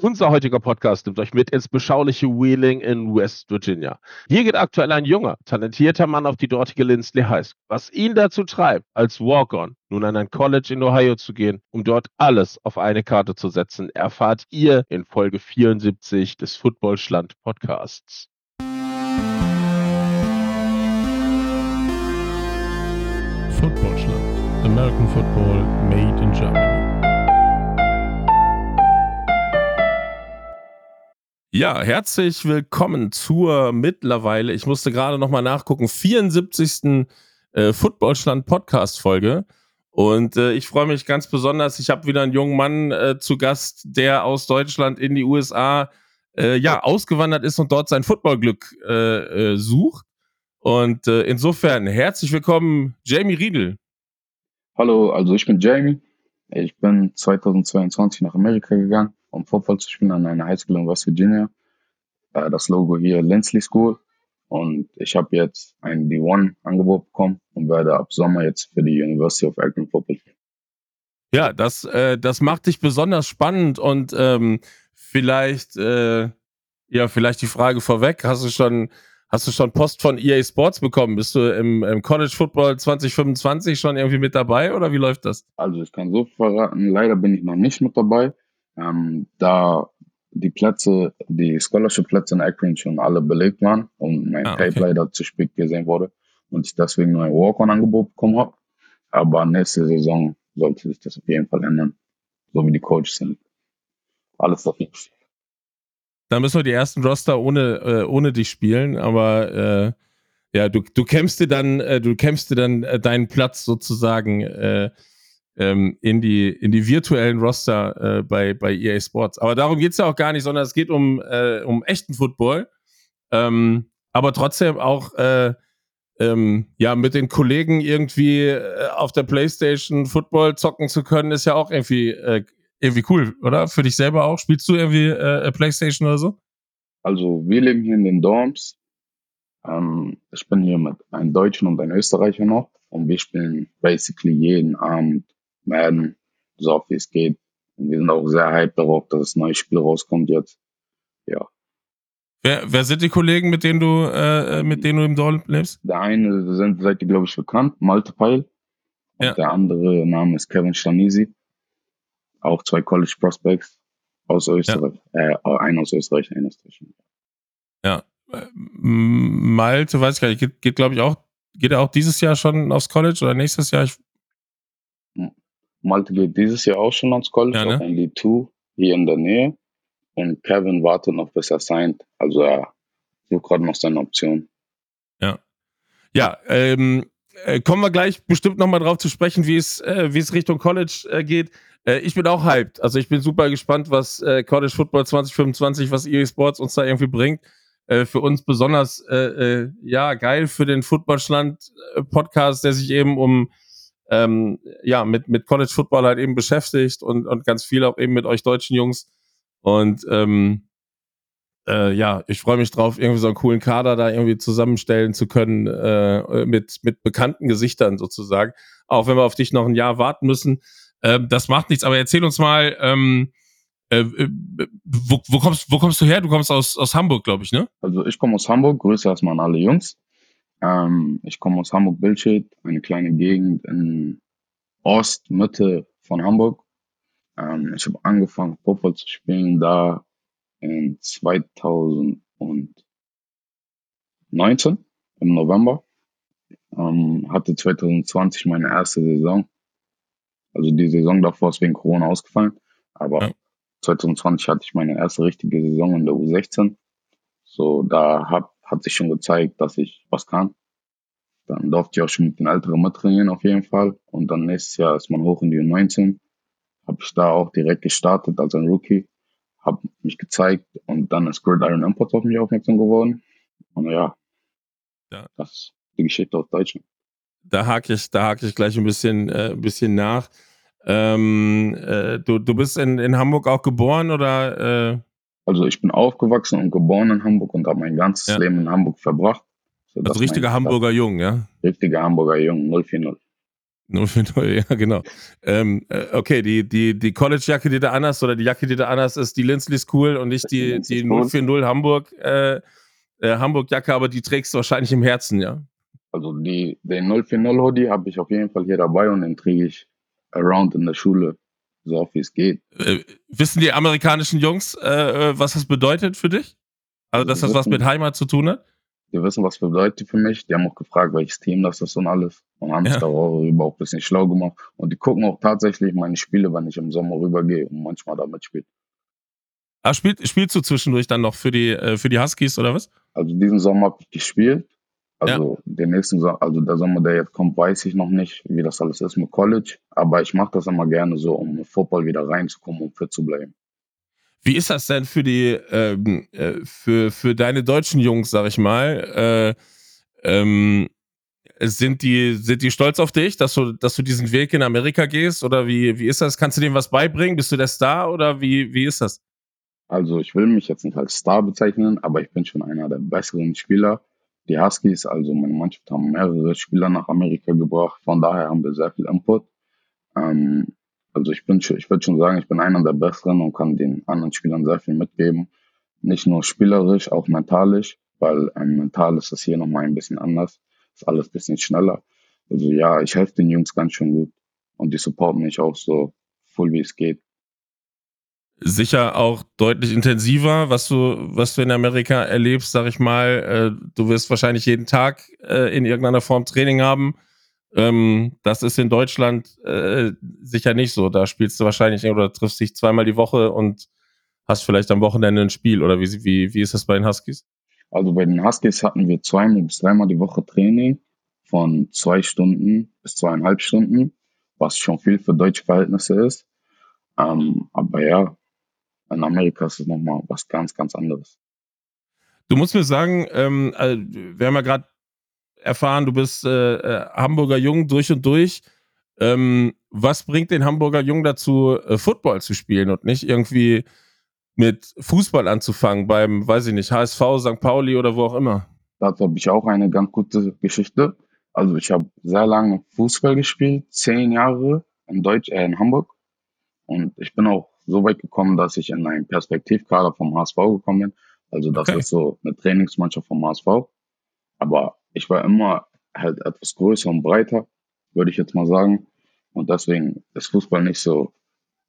Unser heutiger Podcast nimmt euch mit ins beschauliche Wheeling in West Virginia. Hier geht aktuell ein junger, talentierter Mann auf die dortige Lindsley High School. Was ihn dazu treibt, als Walk-On nun an ein College in Ohio zu gehen, um dort alles auf eine Karte zu setzen, erfahrt ihr in Folge 74 des Footballschland Podcasts. Footballschland. American Football made in Germany. Ja, herzlich willkommen zur mittlerweile, ich musste gerade nochmal nachgucken, 74. Äh, Footballschland Podcast Folge. Und äh, ich freue mich ganz besonders. Ich habe wieder einen jungen Mann äh, zu Gast, der aus Deutschland in die USA äh, ja ausgewandert ist und dort sein Footballglück äh, äh, sucht. Und insofern herzlich willkommen, Jamie Riedel. Hallo, also ich bin Jamie. Ich bin 2022 nach Amerika gegangen um Football zu spielen an einer Highschool in West Virginia. Äh, das Logo hier Lindsley School. Und ich habe jetzt ein D1-Angebot bekommen und werde ab Sommer jetzt für die University of Akron Football spielen. Ja, das, äh, das macht dich besonders spannend und ähm, vielleicht, äh, ja, vielleicht die Frage vorweg, hast du schon, hast du schon Post von EA Sports bekommen? Bist du im, im College Football 2025 schon irgendwie mit dabei oder wie läuft das? Also ich kann so verraten, leider bin ich noch nicht mit dabei ähm, da die Plätze, die Scholarship-Plätze in Akron schon alle belegt waren und mein ah, okay. Tape leider zu spät gesehen wurde und ich deswegen nur ein Walk-on-Angebot bekommen habe. Aber nächste Saison sollte sich das auf jeden Fall ändern, so wie die Coaches sind. Alles auf jeden Fall. Da müssen wir die ersten Roster ohne, äh, ohne dich spielen, aber äh, ja, du, du kämpfst dir dann, äh, du kämpfst dir dann äh, deinen Platz sozusagen äh, ähm, in, die, in die virtuellen Roster äh, bei, bei EA Sports. Aber darum geht es ja auch gar nicht, sondern es geht um, äh, um echten Football. Ähm, aber trotzdem auch äh, ähm, ja, mit den Kollegen irgendwie äh, auf der Playstation Football zocken zu können, ist ja auch irgendwie, äh, irgendwie cool, oder? Für dich selber auch? Spielst du irgendwie äh, Playstation oder so? Also wir leben hier in den Dorms. Ähm, ich bin hier mit einem Deutschen und einem Österreicher noch und wir spielen basically jeden Abend Madden, so oft wie es geht. Und wir sind auch sehr hyped darauf, dass das neue Spiel rauskommt jetzt. Ja. Wer, wer sind die Kollegen, mit denen du, äh, mit denen du im Dorf lebst? Der eine sind, seid ihr, glaube ich, bekannt, Malte Peil. Und ja. der andere Name ist Kevin Stanisi. Auch zwei College Prospects aus Österreich. Ja. Äh, einer aus Österreich, einer aus Deutschland. Ja. Äh, Malte, weiß ich gar nicht, geht, geht glaube ich auch, geht er auch dieses Jahr schon aufs College oder nächstes Jahr? Ich Malte geht dieses Jahr auch schon ans College, ja, ne? auf ein Lead 2 hier in der Nähe. Und Kevin wartet noch, bis er signed. Also er sucht gerade noch seine Option. Ja. Ja, ähm, äh, kommen wir gleich bestimmt nochmal drauf zu sprechen, wie es, äh, wie es Richtung College äh, geht. Äh, ich bin auch hyped. Also ich bin super gespannt, was äh, College Football 2025, was EA Sports uns da irgendwie bringt. Äh, für uns besonders, ja, geil für den Footballschland-Podcast, der sich eben um ähm, ja, mit, mit College Football halt eben beschäftigt und, und ganz viel auch eben mit euch deutschen Jungs. Und ähm, äh, ja, ich freue mich drauf, irgendwie so einen coolen Kader da irgendwie zusammenstellen zu können, äh, mit, mit bekannten Gesichtern sozusagen. Auch wenn wir auf dich noch ein Jahr warten müssen. Äh, das macht nichts, aber erzähl uns mal, ähm, äh, äh, wo, wo, kommst, wo kommst du her? Du kommst aus, aus Hamburg, glaube ich, ne? Also ich komme aus Hamburg, Grüße erstmal an alle Jungs. Ähm, ich komme aus Hamburg-Bildstedt, eine kleine Gegend in Ost, Mitte von Hamburg. Ähm, ich habe angefangen, Football zu spielen da in 2019 im November. Ähm, hatte 2020 meine erste Saison. Also die Saison davor ist wegen Corona ausgefallen. Aber ja. 2020 hatte ich meine erste richtige Saison in der U16. So, da hab, hat sich schon gezeigt, dass ich was kann. Dann durfte ich auch schon mit den Älteren mittrainieren auf jeden Fall. Und dann nächstes Jahr ist man hoch in die U19. Habe ich da auch direkt gestartet als ein Rookie. Habe mich gezeigt und dann ist Gridiron Imports auf mich aufmerksam geworden. Und ja, ja. das ist die Geschichte aus Deutschland. Da hake ich, da hake ich gleich ein bisschen, äh, ein bisschen nach. Ähm, äh, du, du bist in, in Hamburg auch geboren oder? Äh also ich bin aufgewachsen und geboren in Hamburg und habe mein ganzes ja. Leben in Hamburg verbracht. Also richtiger Hamburger Jung, ja? Richtiger Hamburger Jung, 040. 040, ja, genau. Ähm, äh, okay, die, die, die College-Jacke, die da anders oder die Jacke, die da anders ist, die Lindsley School und nicht die, die 040 Hamburg, äh, äh, Hamburg-Jacke, aber die trägst du wahrscheinlich im Herzen, ja? Also die, den 040 Hoodie habe ich auf jeden Fall hier dabei und den träge ich around in der Schule, so oft wie es geht. Äh, wissen die amerikanischen Jungs, äh, äh was das bedeutet für dich? Also, dass das was mit Heimat zu tun hat? Die wissen, was bedeutet für mich. Die haben auch gefragt, welches Team das ist und alles. Und haben ja. sich darüber auch ein bisschen schlau gemacht. Und die gucken auch tatsächlich meine Spiele, wenn ich im Sommer rübergehe und manchmal damit spiele. Ah, spiel, spielst du zwischendurch dann noch für die, äh, für die Huskies oder was? Also diesen Sommer habe ich gespielt. Also ja. den nächsten also der Sommer, der jetzt kommt, weiß ich noch nicht, wie das alles ist mit College. Aber ich mache das immer gerne so, um mit Football wieder reinzukommen und fit zu bleiben. Wie ist das denn für die, ähm, äh, für, für deine deutschen Jungs, sag ich mal? Äh, ähm, sind die, sind die stolz auf dich, dass du, dass du diesen Weg in Amerika gehst? Oder wie, wie ist das? Kannst du denen was beibringen? Bist du der Star oder wie, wie ist das? Also ich will mich jetzt nicht als Star bezeichnen, aber ich bin schon einer der besseren Spieler. Die Huskies, also meine Mannschaft, haben mehrere Spieler nach Amerika gebracht. Von daher haben wir sehr viel Input. Ähm, also ich bin, ich würde schon sagen, ich bin einer der Besseren und kann den anderen Spielern sehr viel mitgeben. Nicht nur spielerisch, auch mentalisch, weil ähm, mental ist das hier nochmal ein bisschen anders. Ist alles ein bisschen schneller. Also ja, ich helfe den Jungs ganz schön gut und die supporten mich auch so voll wie es geht. Sicher auch deutlich intensiver, was du, was du in Amerika erlebst, sag ich mal. Äh, du wirst wahrscheinlich jeden Tag äh, in irgendeiner Form Training haben ähm, das ist in Deutschland äh, sicher nicht so. Da spielst du wahrscheinlich oder triffst dich zweimal die Woche und hast vielleicht am Wochenende ein Spiel. Oder wie, wie, wie ist das bei den Huskies? Also bei den Huskies hatten wir zweimal bis dreimal die Woche Training von zwei Stunden bis zweieinhalb Stunden, was schon viel für deutsche Verhältnisse ist. Ähm, aber ja, in Amerika ist es nochmal was ganz, ganz anderes. Du musst mir sagen, ähm, also, wir haben ja gerade erfahren, du bist äh, äh, Hamburger Jung durch und durch. Ähm, was bringt den Hamburger Jung dazu, äh, Football zu spielen und nicht irgendwie mit Fußball anzufangen beim, weiß ich nicht, HSV, St. Pauli oder wo auch immer? Dazu habe ich auch eine ganz gute Geschichte. Also ich habe sehr lange Fußball gespielt, zehn Jahre in Deutsch, äh, in Hamburg. Und ich bin auch so weit gekommen, dass ich in einen Perspektivkader vom HSV gekommen bin. Also das okay. ist so eine Trainingsmannschaft vom HSV. Aber ich war immer halt etwas größer und breiter, würde ich jetzt mal sagen. Und deswegen ist Fußball nicht so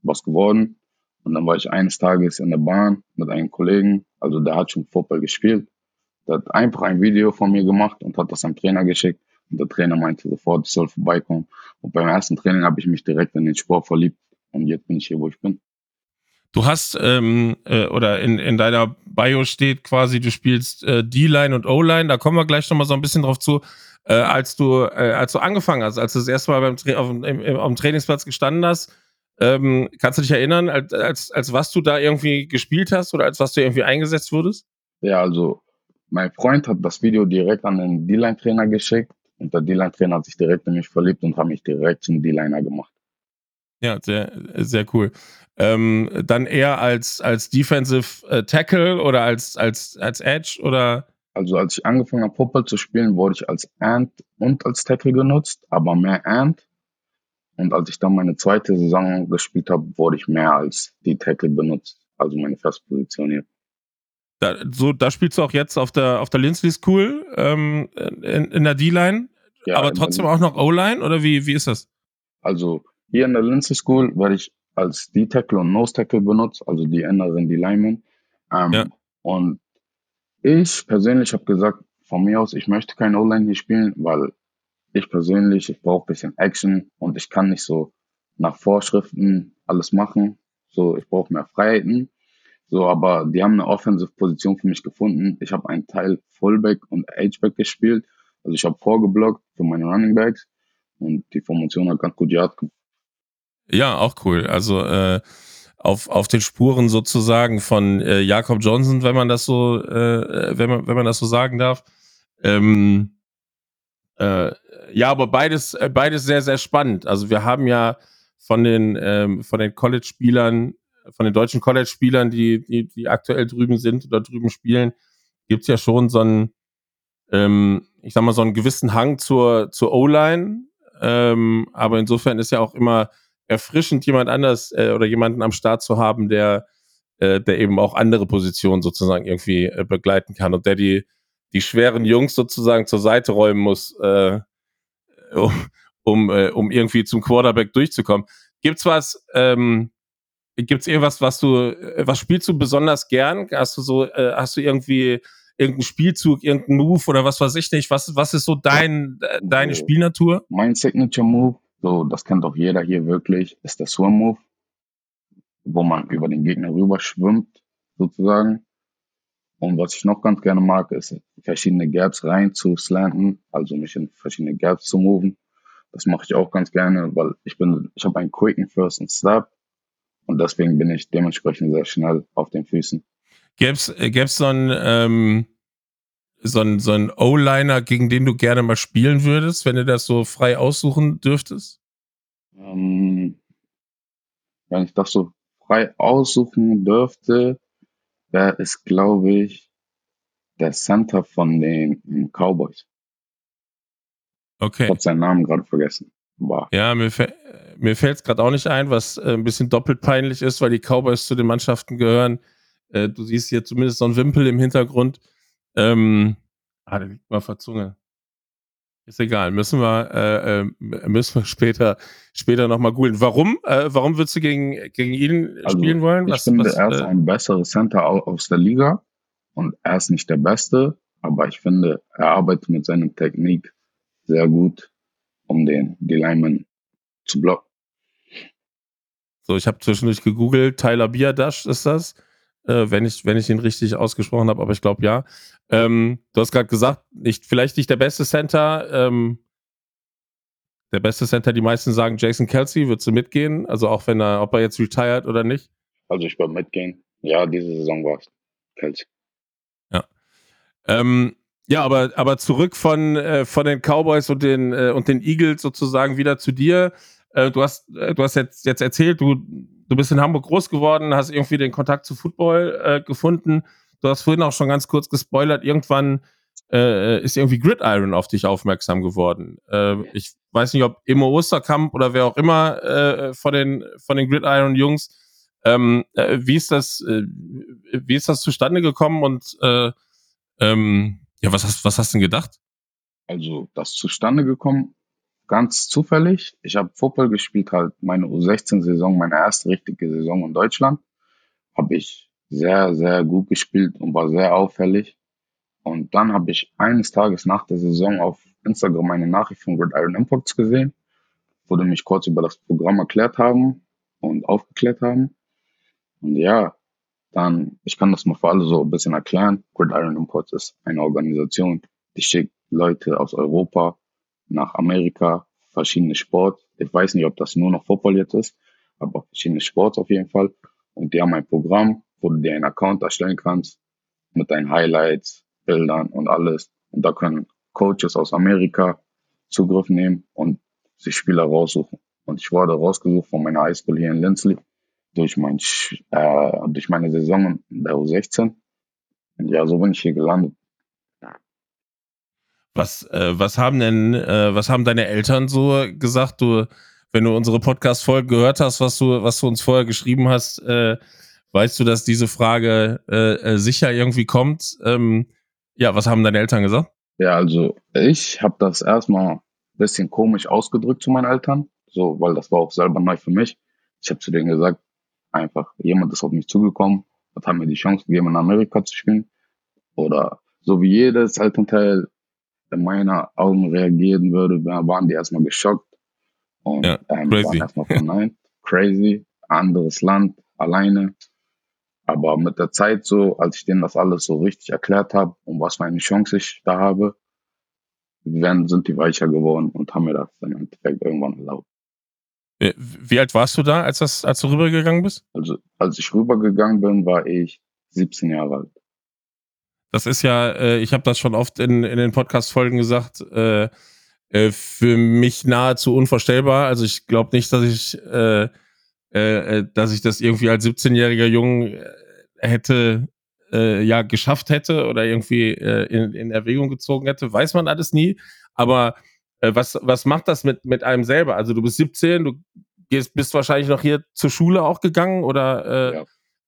was geworden. Und dann war ich eines Tages in der Bahn mit einem Kollegen, also der hat schon Fußball gespielt. Der hat einfach ein Video von mir gemacht und hat das am Trainer geschickt. Und der Trainer meinte sofort, ich soll vorbeikommen. Und beim ersten Training habe ich mich direkt in den Sport verliebt. Und jetzt bin ich hier, wo ich bin. Du hast, ähm, äh, oder in, in deiner Bio steht quasi, du spielst äh, D-Line und O-Line, da kommen wir gleich nochmal so ein bisschen drauf zu. Äh, als du, äh, als du angefangen hast, als du das erste Mal beim Tra auf, im, im, auf dem Trainingsplatz gestanden hast, ähm, kannst du dich erinnern, als, als, als was du da irgendwie gespielt hast oder als was du irgendwie eingesetzt wurdest? Ja, also mein Freund hat das Video direkt an den D-Line-Trainer geschickt und der D-Line-Trainer hat sich direkt in mich verliebt und hat mich direkt zum D-Liner gemacht. Ja, sehr, sehr cool. Ähm, dann eher als, als Defensive äh, Tackle oder als, als, als Edge oder? Also als ich angefangen habe, Football zu spielen, wurde ich als Ant und als Tackle genutzt, aber mehr Ant. Und als ich dann meine zweite Saison gespielt habe, wurde ich mehr als die Tackle benutzt, also meine Festposition hier. Da, so, da spielst du auch jetzt auf der, auf der Lindsley School ähm, in, in der D-Line, ja, aber trotzdem auch noch O-Line oder wie, wie ist das? Also hier in der Lindsay School werde ich als D-Tackle und Nose-Tackle benutzt, also die Inneren, die Linemen. Ähm, ja. Und ich persönlich habe gesagt, von mir aus, ich möchte kein O-Line hier spielen, weil ich persönlich, ich brauche bisschen Action und ich kann nicht so nach Vorschriften alles machen. So, ich brauche mehr Freiheiten. So, aber die haben eine Offensive-Position für mich gefunden. Ich habe einen Teil Fullback und H-Back gespielt. Also ich habe vorgeblockt für meine Running Backs und die Formation hat ganz gut Yard ja, auch cool. Also äh, auf, auf den Spuren sozusagen von äh, Jakob Johnson, wenn man das so, äh, wenn man, wenn man das so sagen darf. Ähm, äh, ja, aber beides, äh, beides sehr, sehr spannend. Also wir haben ja von den, ähm, von den College-Spielern, von den deutschen College-Spielern, die, die, die aktuell drüben sind oder drüben spielen, gibt's ja schon so einen, ähm, ich sag mal, so einen gewissen Hang zur, zur O-Line, Ähm, aber insofern ist ja auch immer erfrischend, jemand anders äh, oder jemanden am Start zu haben, der, äh, der eben auch andere Positionen sozusagen irgendwie äh, begleiten kann und der die, die schweren Jungs sozusagen zur Seite räumen muss, äh, um, um, äh, um irgendwie zum Quarterback durchzukommen. Gibt's was, ähm, gibt's irgendwas, was du, äh, was spielst du besonders gern? Hast du so, äh, hast du irgendwie irgendeinen Spielzug, irgendeinen Move oder was weiß ich nicht? Was, was ist so dein, äh, deine Spielnatur? Mein Signature Move, so, das kennt doch jeder hier wirklich, ist der Swim Move, wo man über den Gegner rüber schwimmt, sozusagen. Und was ich noch ganz gerne mag, ist verschiedene Gaps rein zu slanten, also mich in verschiedene Gaps zu moven. Das mache ich auch ganz gerne, weil ich bin, ich habe einen quicken First and Step und deswegen bin ich dementsprechend sehr schnell auf den Füßen. Gäb's, äh, gäb's so einen, ähm, so einen, so einen O-Liner, gegen den du gerne mal spielen würdest, wenn du das so frei aussuchen dürftest? Ähm, wenn ich das so frei aussuchen dürfte, wäre es, glaube ich, der Center von den Cowboys. Okay. Ich habe seinen Namen gerade vergessen. Wow. Ja, mir, mir fällt es gerade auch nicht ein, was äh, ein bisschen doppelt peinlich ist, weil die Cowboys zu den Mannschaften gehören. Äh, du siehst hier zumindest so einen Wimpel im Hintergrund. Ähm, ah, der liegt mal verzunge. Ist egal, müssen wir, äh, äh müssen wir später, später nochmal googeln. Warum? Äh, warum würdest du gegen, gegen ihn also, spielen wollen? Was, ich finde, was, er ist äh, ein besseres Center aus der Liga und er ist nicht der Beste, aber ich finde, er arbeitet mit seiner Technik sehr gut, um den, die Linemen zu blocken. So, ich habe zwischendurch gegoogelt, Tyler Biadasch ist das, äh, wenn, ich, wenn ich ihn richtig ausgesprochen habe, aber ich glaube ja. Ähm, du hast gerade gesagt, nicht, vielleicht nicht der beste Center, ähm, der beste Center, die meisten sagen Jason Kelsey, würdest du mitgehen? Also auch wenn er, ob er jetzt retired oder nicht? Also ich würde mitgehen. Ja, diese Saison war es Kelsey. Ja. Ähm, ja, aber, aber zurück von, äh, von den Cowboys und den, äh, und den Eagles sozusagen wieder zu dir. Äh, du hast, äh, du hast jetzt, jetzt erzählt, du, du bist in Hamburg groß geworden, hast irgendwie den Kontakt zu Football äh, gefunden. Du hast vorhin auch schon ganz kurz gespoilert, irgendwann äh, ist irgendwie Gridiron auf dich aufmerksam geworden. Äh, ich weiß nicht, ob Immo Osterkamp oder wer auch immer äh, von den, von den Gridiron-Jungs. Ähm, äh, wie ist das, äh, wie ist das zustande gekommen und äh, ähm, ja, was hast, was hast du denn gedacht? Also, das zustande gekommen, ganz zufällig. Ich habe Football gespielt, halt meine U16-Saison, meine erste richtige Saison in Deutschland. Habe ich sehr, sehr gut gespielt und war sehr auffällig. Und dann habe ich eines Tages nach der Saison auf Instagram eine Nachricht von Red Iron Imports gesehen, wo die mich kurz über das Programm erklärt haben und aufgeklärt haben. Und ja, dann, ich kann das mal für alle so ein bisschen erklären. Gridiron Imports ist eine Organisation, die schickt Leute aus Europa nach Amerika, verschiedene Sport. Ich weiß nicht, ob das nur noch Football jetzt ist, aber verschiedene Sports auf jeden Fall. Und die haben ein Programm, wo du dir einen Account erstellen kannst mit deinen Highlights, Bildern und alles. Und da können Coaches aus Amerika Zugriff nehmen und sich Spieler raussuchen. Und ich wurde rausgesucht von meiner Highschool hier in Lindsley durch, mein, äh, durch meine Saison in der U16. Und ja, so bin ich hier gelandet. Was, äh, was haben denn, äh, was haben deine Eltern so gesagt? Du, wenn du unsere Podcast-Folge gehört hast, was du, was du uns vorher geschrieben hast, äh, weißt du, dass diese Frage äh, äh, sicher irgendwie kommt. Ähm, ja, was haben deine Eltern gesagt? Ja, also ich habe das erstmal ein bisschen komisch ausgedrückt zu meinen Eltern, so, weil das war auch selber neu für mich. Ich habe zu denen gesagt, einfach, jemand ist auf mich zugekommen hat mir die Chance gegeben, in Amerika zu spielen. Oder so wie jedes Elternteil in meiner Augen reagieren würde, waren die erstmal geschockt und ja, ähm, waren erstmal verneint. crazy, anderes Land, alleine. Aber mit der Zeit so, als ich denen das alles so richtig erklärt habe und was für eine Chance ich da habe, werden, sind die weicher geworden und haben mir das im Endeffekt irgendwann erlaubt. Wie alt warst du da, als, das, als du rübergegangen bist? Also, als ich rübergegangen bin, war ich 17 Jahre alt. Das ist ja, äh, ich habe das schon oft in, in den Podcast-Folgen gesagt, äh, äh, für mich nahezu unvorstellbar. Also ich glaube nicht, dass ich, äh, äh, dass ich das irgendwie als 17-jähriger Jung äh, hätte, äh, ja, geschafft hätte oder irgendwie äh, in, in Erwägung gezogen hätte. Weiß man alles nie. Aber Äh, was, was macht das mit, mit einem selber? Also du bist 17, du gehst, bist wahrscheinlich noch hier zur Schule auch gegangen oder äh, ja.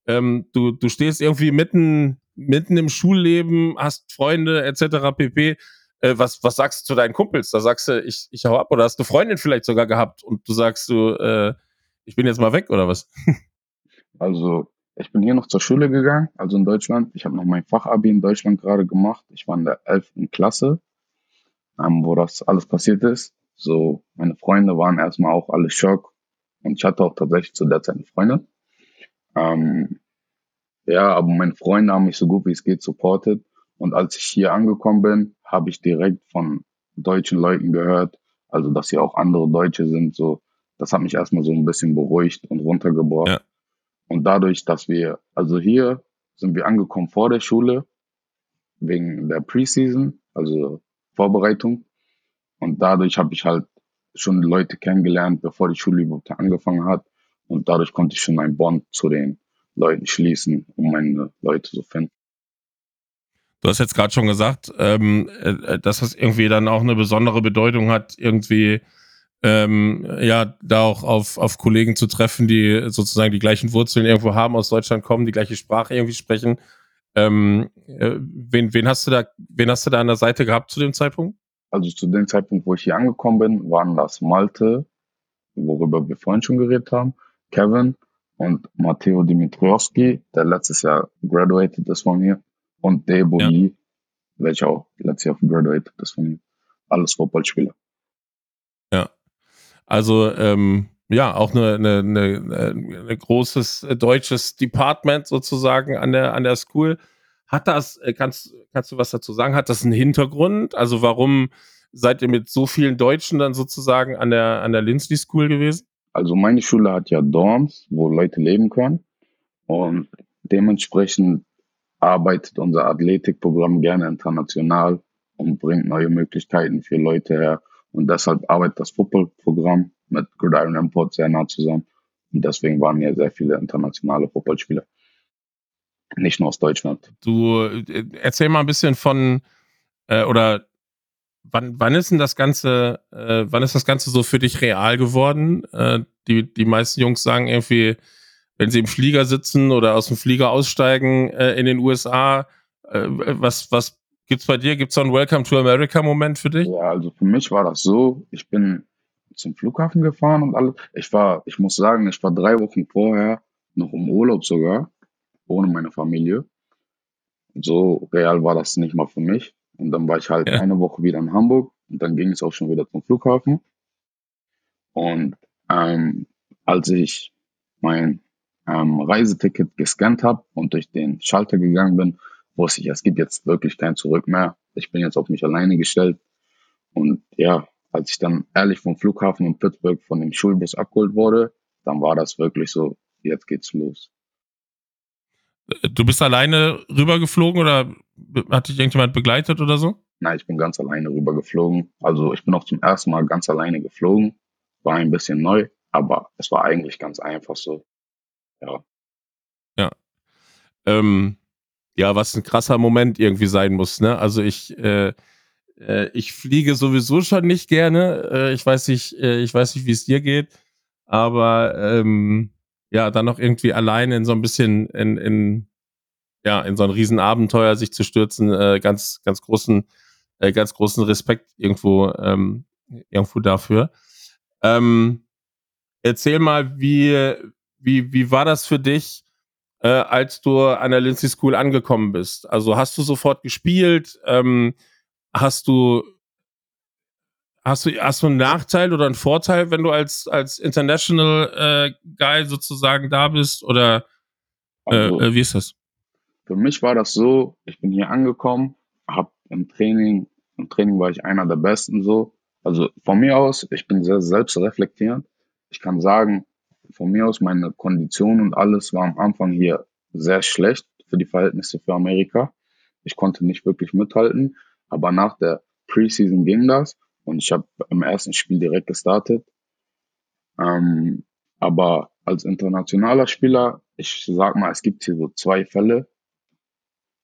ähm, du, du stehst irgendwie mitten, mitten im Schulleben, hast Freunde etc. pp. Äh, was, was sagst du zu deinen Kumpels? Da sagst du, ich, ich hau ab oder hast du Freundin vielleicht sogar gehabt und du sagst du, äh, ich bin jetzt mal weg oder was? Also ich bin hier noch zur Schule gegangen, also in Deutschland. Ich habe noch mein Fachabi in Deutschland gerade gemacht. Ich war in der 11. Klasse, ähm, wo das alles passiert ist. So, meine Freunde waren erstmal auch alle Schock. Und ich hatte auch tatsächlich zu der Zeit eine Freundin. Ähm, ja, aber meine Freunde haben mich so gut wie es geht supportet. Und als ich hier angekommen bin, habe ich direkt von deutschen Leuten gehört, also dass sie auch andere Deutsche sind. So, das hat mich erstmal so ein bisschen beruhigt und runtergebracht. Ja. Und dadurch, dass wir, also hier sind wir angekommen vor der Schule, wegen der Preseason, also Vorbereitung. Und dadurch habe ich halt schon Leute kennengelernt, bevor die Schule überhaupt angefangen hat. Und dadurch konnte ich schon einen Bond zu den Leuten schließen, um meine Leute zu finden. Du hast jetzt gerade schon gesagt, ähm, äh, dass das irgendwie dann auch eine besondere Bedeutung hat, irgendwie ähm, ja, da auch auf, auf Kollegen zu treffen, die sozusagen die gleichen Wurzeln irgendwo haben, aus Deutschland kommen, die gleiche Sprache irgendwie sprechen. Ähm, äh, wen, wen hast du da, wen hast du da an der Seite gehabt zu dem Zeitpunkt? Also zu dem Zeitpunkt, wo ich hier angekommen bin, waren das Malte, worüber wir vorhin schon geredet haben, Kevin und Matteo Dimitriowski, der letztes Jahr graduated ist von hier, und Debo ja. Lee, welcher auch letztes Jahr graduated ist von hier. Alles Footballspieler. Also ähm, ja, auch eine, eine, eine, eine großes deutsches Department sozusagen an der, an der School. Hat das, äh, kannst, kannst du was dazu sagen? Hat das einen Hintergrund? Also warum seid ihr mit so vielen Deutschen dann sozusagen an der, an der Lindsley School gewesen? Also meine Schule hat ja Dorms, wo Leute leben können. Und dementsprechend arbeitet unser Athletikprogramm gerne international und bringt neue Möglichkeiten für Leute her, und deshalb arbeitet das Footballprogramm mit Gridiron Import sehr nah zusammen. Und deswegen waren hier sehr viele internationale Footballspieler. Nicht nur aus Deutschland. Du äh, erzähl mal ein bisschen von, äh, oder wann, wann ist denn das Ganze, äh, wann ist das Ganze so für dich real geworden? Äh, die, die meisten Jungs sagen irgendwie, wenn sie im Flieger sitzen oder aus dem Flieger aussteigen äh, in den USA, äh, was, was Gibt's bei dir, gibt's so einen Welcome to America Moment für dich? Ja, also für mich war das so, ich bin zum Flughafen gefahren und alles. Ich war, ich muss sagen, ich war drei Wochen vorher noch im Urlaub sogar, ohne meine Familie. So real war das nicht mal für mich. Und dann war ich halt ja. eine Woche wieder in Hamburg und dann ging es auch schon wieder zum Flughafen. Und ähm, als ich mein ähm, Reiseticket gescannt habe und durch den Schalter gegangen bin, wusste ich, es gibt jetzt wirklich kein Zurück mehr. Ich bin jetzt auf mich alleine gestellt. Und ja, als ich dann ehrlich vom Flughafen in Pittsburgh von dem Schulbus abgeholt wurde, dann war das wirklich so, jetzt geht's los. Du bist alleine rübergeflogen oder hat dich irgendjemand begleitet oder so? Nein, ich bin ganz alleine rübergeflogen. Also ich bin auch zum ersten Mal ganz alleine geflogen. War ein bisschen neu, aber es war eigentlich ganz einfach so. Ja. Ja. Ähm, ja, was ein krasser Moment irgendwie sein muss, ne? Also ich, äh, äh, ich fliege sowieso schon nicht gerne. Äh, ich weiß nicht, äh, ich weiß nicht, wie es dir geht, aber ähm, ja, dann noch irgendwie alleine in so ein bisschen in, in ja, in so ein Riesenabenteuer sich zu stürzen, äh, ganz, ganz großen, äh, ganz großen Respekt irgendwo, ähm, irgendwo dafür. Ähm, erzähl mal, wie, wie, wie war das für dich? äh, als du an der Lindsay School angekommen bist? Also hast du sofort gespielt? Ähm, hast du hast du hast du einen Nachteil oder einen Vorteil, wenn du als als International äh, Guy sozusagen da bist oder äh, also, äh, wie ist das? Für mich war das so, ich bin hier angekommen, habe im Training, im Training war ich einer der Besten so. Also von mir aus, ich bin sehr selbstreflektierend. Ich kann sagen, von mir aus, meine Kondition und alles war am Anfang hier sehr schlecht für die Verhältnisse für Amerika. Ich konnte nicht wirklich mithalten, aber nach der Preseason ging das und ich habe im ersten Spiel direkt gestartet. Ähm, aber als internationaler Spieler, ich sag mal, es gibt hier so zwei Fälle.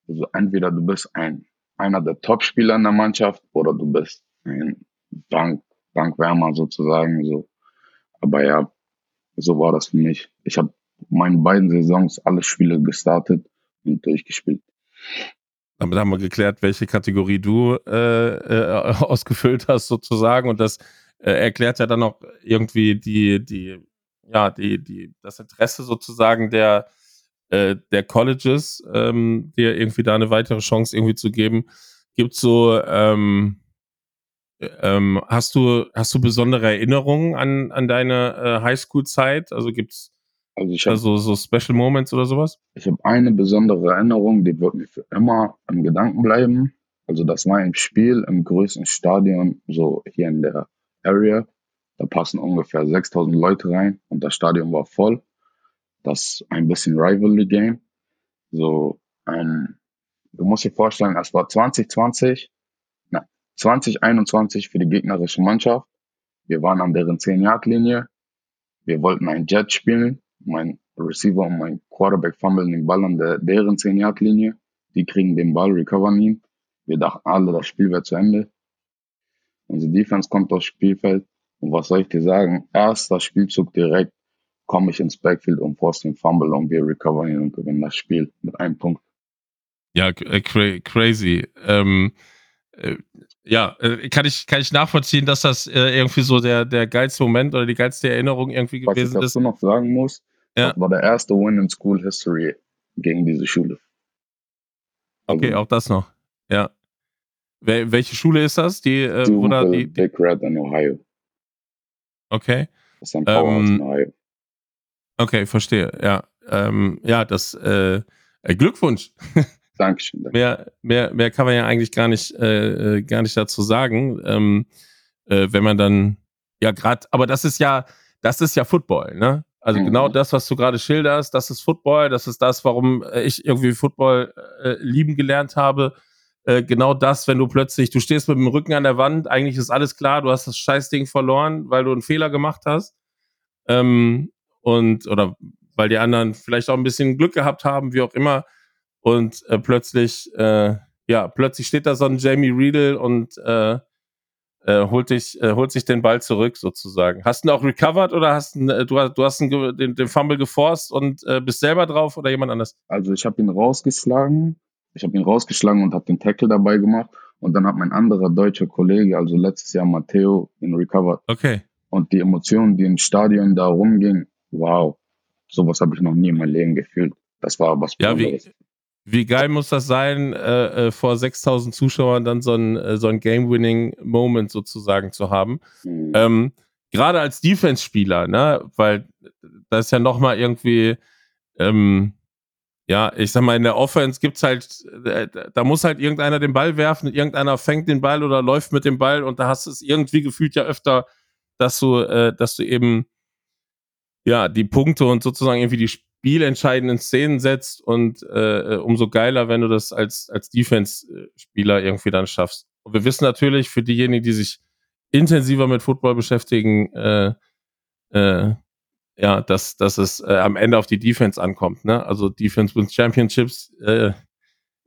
Also entweder du bist ein einer der Top-Spieler in der Mannschaft oder du bist ein Bank, Bankwärmer sozusagen, so. Aber ja, so war das für mich. Ich habe meine beiden Saisons alle Spiele gestartet und durchgespielt. Damit haben wir geklärt, welche Kategorie du äh, äh, ausgefüllt hast, sozusagen. Und das äh, erklärt ja dann auch irgendwie die, die, ja, die, die, das Interesse sozusagen der, äh, der Colleges, ähm, dir irgendwie da eine weitere Chance irgendwie zu geben. Gibt so, ähm, ähm, hast du, hast du besondere Erinnerungen an, an deine äh, Highschool-Zeit? Also gibt's also ich hab, also so Special Moments oder sowas? Ich habe eine besondere Erinnerung, die wird mir für immer im Gedanken bleiben. Also das war ein Spiel im größten Stadion, so hier in der Area. Da passen ungefähr 6000 Leute rein und das Stadion war voll. Das ein bisschen Rivalry Game. So, ähm, du musst dir vorstellen, es war 2020, na, 2021 für die gegnerische Mannschaft. Wir waren an deren 10-Yard-Linie. Wir wollten ein Jet spielen mein Receiver und mein Quarterback fummeln den Ball an der, deren 10-Yard-Linie. Die kriegen den Ball, recovern ihn. Wir dachten alle, das Spiel wäre zu Ende. Unsere Defense kommt aufs Spielfeld. Und was soll ich dir sagen? Erster Spielzug direkt komme ich ins Backfield und force den Fumble und wir recovern ihn und gewinnen das Spiel mit einem Punkt. Ja, cra crazy. Ähm, äh, ja, äh, kann ich, kann ich nachvollziehen, dass das äh, irgendwie so der, der geilste Moment oder die geilste Erinnerung irgendwie was gewesen ich ist. Was noch sagen muss, ja. das war der erste Win in School History gegen diese Schule. Okay, also, auch das noch. Ja. Wel welche Schule ist das? Die, äh, die, oder die, die Big Red in Ohio. Okay. Das ist ein Powerhouse ähm, in Ohio. Okay, verstehe. Ja, ähm, ja, das äh, äh Glückwunsch. Dankeschön. Danke. Mehr, mehr, mehr kann man ja eigentlich gar nicht, äh, äh, gar nicht dazu sagen, ähm, äh, wenn man dann, ja, gerade, aber das ist ja, das ist ja Football, ne? Also mhm. genau das, was du gerade schilderst, das ist Football, das ist das, warum äh, ich irgendwie Football äh, lieben gelernt habe. Äh, genau das, wenn du plötzlich, du stehst mit dem Rücken an der Wand, eigentlich ist alles klar, du hast das Scheißding verloren, weil du einen Fehler gemacht hast. Ähm, und, oder weil die anderen vielleicht auch ein bisschen Glück gehabt haben, wie auch immer und äh, plötzlich, äh, ja, plötzlich steht da so ein Jamie Riedel und äh, äh, holt, dich, äh, holt sich den Ball zurück sozusagen. Hast du ihn auch recovered oder hast ihn, äh, du, du hast ihn, den, den Fumble geforst und bist selber drauf oder jemand anders? Also ich habe ihn rausgeschlagen. Ich habe ihn rausgeschlagen und habe den Tackle dabei gemacht. Und dann hat mein anderer deutscher Kollege, also letztes Jahr Matteo, ihn recovered. Okay. Und die Emotionen, die im Stadion da rumgingen, wow, sowas habe ich noch nie in meinem Leben gefühlt. Das war was Besonderes. Ja, wie, wie geil muss das sein, äh, äh, vor 6000 Zuschauern dann so ein, äh, so ein Game-Winning-Moment sozusagen zu haben? Mhm. Ähm, Gerade als Defense-Spieler, ne? weil das ist ja nochmal irgendwie, ähm, ja, ich sag mal, in der Offense gibt's halt, äh, da muss halt irgendeiner den Ball werfen, irgendeiner fängt den Ball oder läuft mit dem Ball und da hast du es irgendwie gefühlt ja öfter, dass du, äh, dass du eben ja die Punkte und sozusagen irgendwie die spielentscheidenden Szenen setzt und äh, äh, umso geiler, wenn du das als, als Defense-Spieler irgendwie dann schaffst. Und wir wissen natürlich, für diejenigen, die sich intensiver mit Football beschäftigen, äh, äh, ja, dass, dass es äh, am Ende auf die Defense ankommt. Ne? Also Defense wins Championships, äh,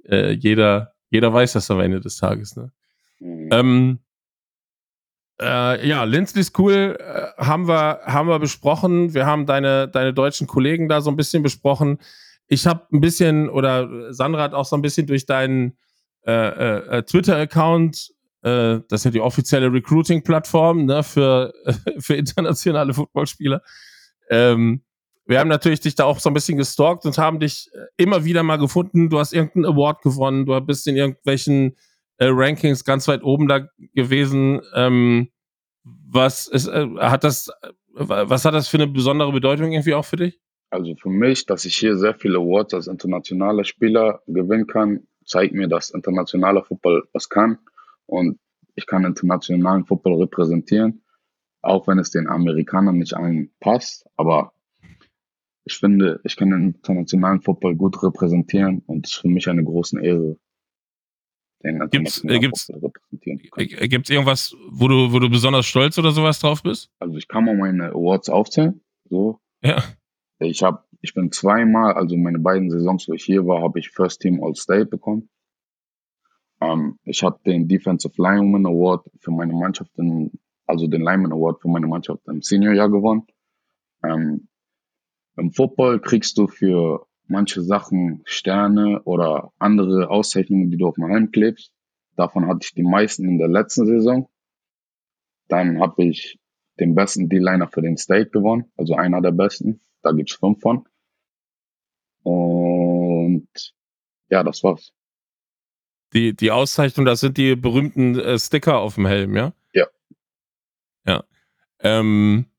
äh, jeder, jeder weiß das am Ende des Tages. Ne? Mhm. Ähm, äh, ja, Lindsley School äh, haben wir haben wir besprochen. Wir haben deine deine deutschen Kollegen da so ein bisschen besprochen. Ich habe ein bisschen oder Sandra hat auch so ein bisschen durch deinen äh, äh, äh Twitter-Account, äh, das ist ja die offizielle Recruiting-Plattform ne, für für internationale Footballspieler. Ähm, wir haben natürlich dich da auch so ein bisschen gestalkt und haben dich immer wieder mal gefunden. Du hast irgendeinen Award gewonnen, du bist in irgendwelchen äh, Rankings ganz weit oben da gewesen. Ähm, was ist, äh, hat das, äh, was hat das für eine besondere Bedeutung irgendwie auch für dich? Also für mich, dass ich hier sehr viele Awards als internationaler Spieler gewinnen kann, zeigt mir, dass internationaler Football was kann und ich kann internationalen Football repräsentieren, auch wenn es den Amerikanern nicht allen passt, aber ich finde, ich kann den internationalen Football gut repräsentieren und es ist für mich eine große Ehre, Gibt's, äh, gibt's, äh, gibt's irgendwas, wo du, wo du besonders stolz oder sowas drauf bist? Also ich kann mal meine Awards aufzählen. So. Ja. Ich habe, ich bin zweimal, also meine beiden Saisons, wo ich hier war, habe ich First Team All State bekommen. Ähm, ich habe den Defensive Lineman Award für meine Mannschaft, in, also den Lineman Award für meine Mannschaft im Seniorjahr gewonnen. Ähm, Im Football kriegst du für manche Sachen Sterne oder andere Auszeichnungen, die du auf mein Helm klebst. Davon hatte ich die meisten in der letzten Saison. Dann habe ich den besten D-Liner für den State gewonnen, also einer der besten. Da gibt's fünf von. Und ja, das war's. Die, die Auszeichnung, das sind die berühmten äh, Sticker auf dem Helm, ja? Ja. Ja. Ähm,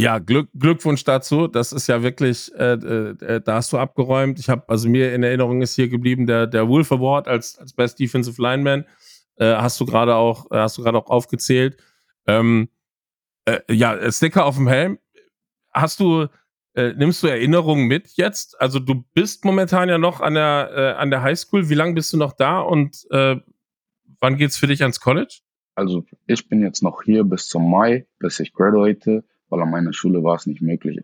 ja, Glück, Glückwunsch dazu. Das ist ja wirklich, äh, äh, da hast du abgeräumt. Ich habe, also mir in Erinnerung ist hier geblieben der, der Wolf Award als, als Best Defensive Lineman. Äh, hast du gerade auch, äh, hast du gerade auch aufgezählt. Ähm, äh, ja, Sticker auf dem Helm. Hast du, äh, nimmst du Erinnerungen mit jetzt? Also du bist momentan ja noch an der, äh, an der Highschool. Wie lange bist du noch da und äh, wann geht's für dich ans College? Also ich bin jetzt noch hier bis zum Mai, bis ich graduate, weil an meiner Schule war es nicht möglich,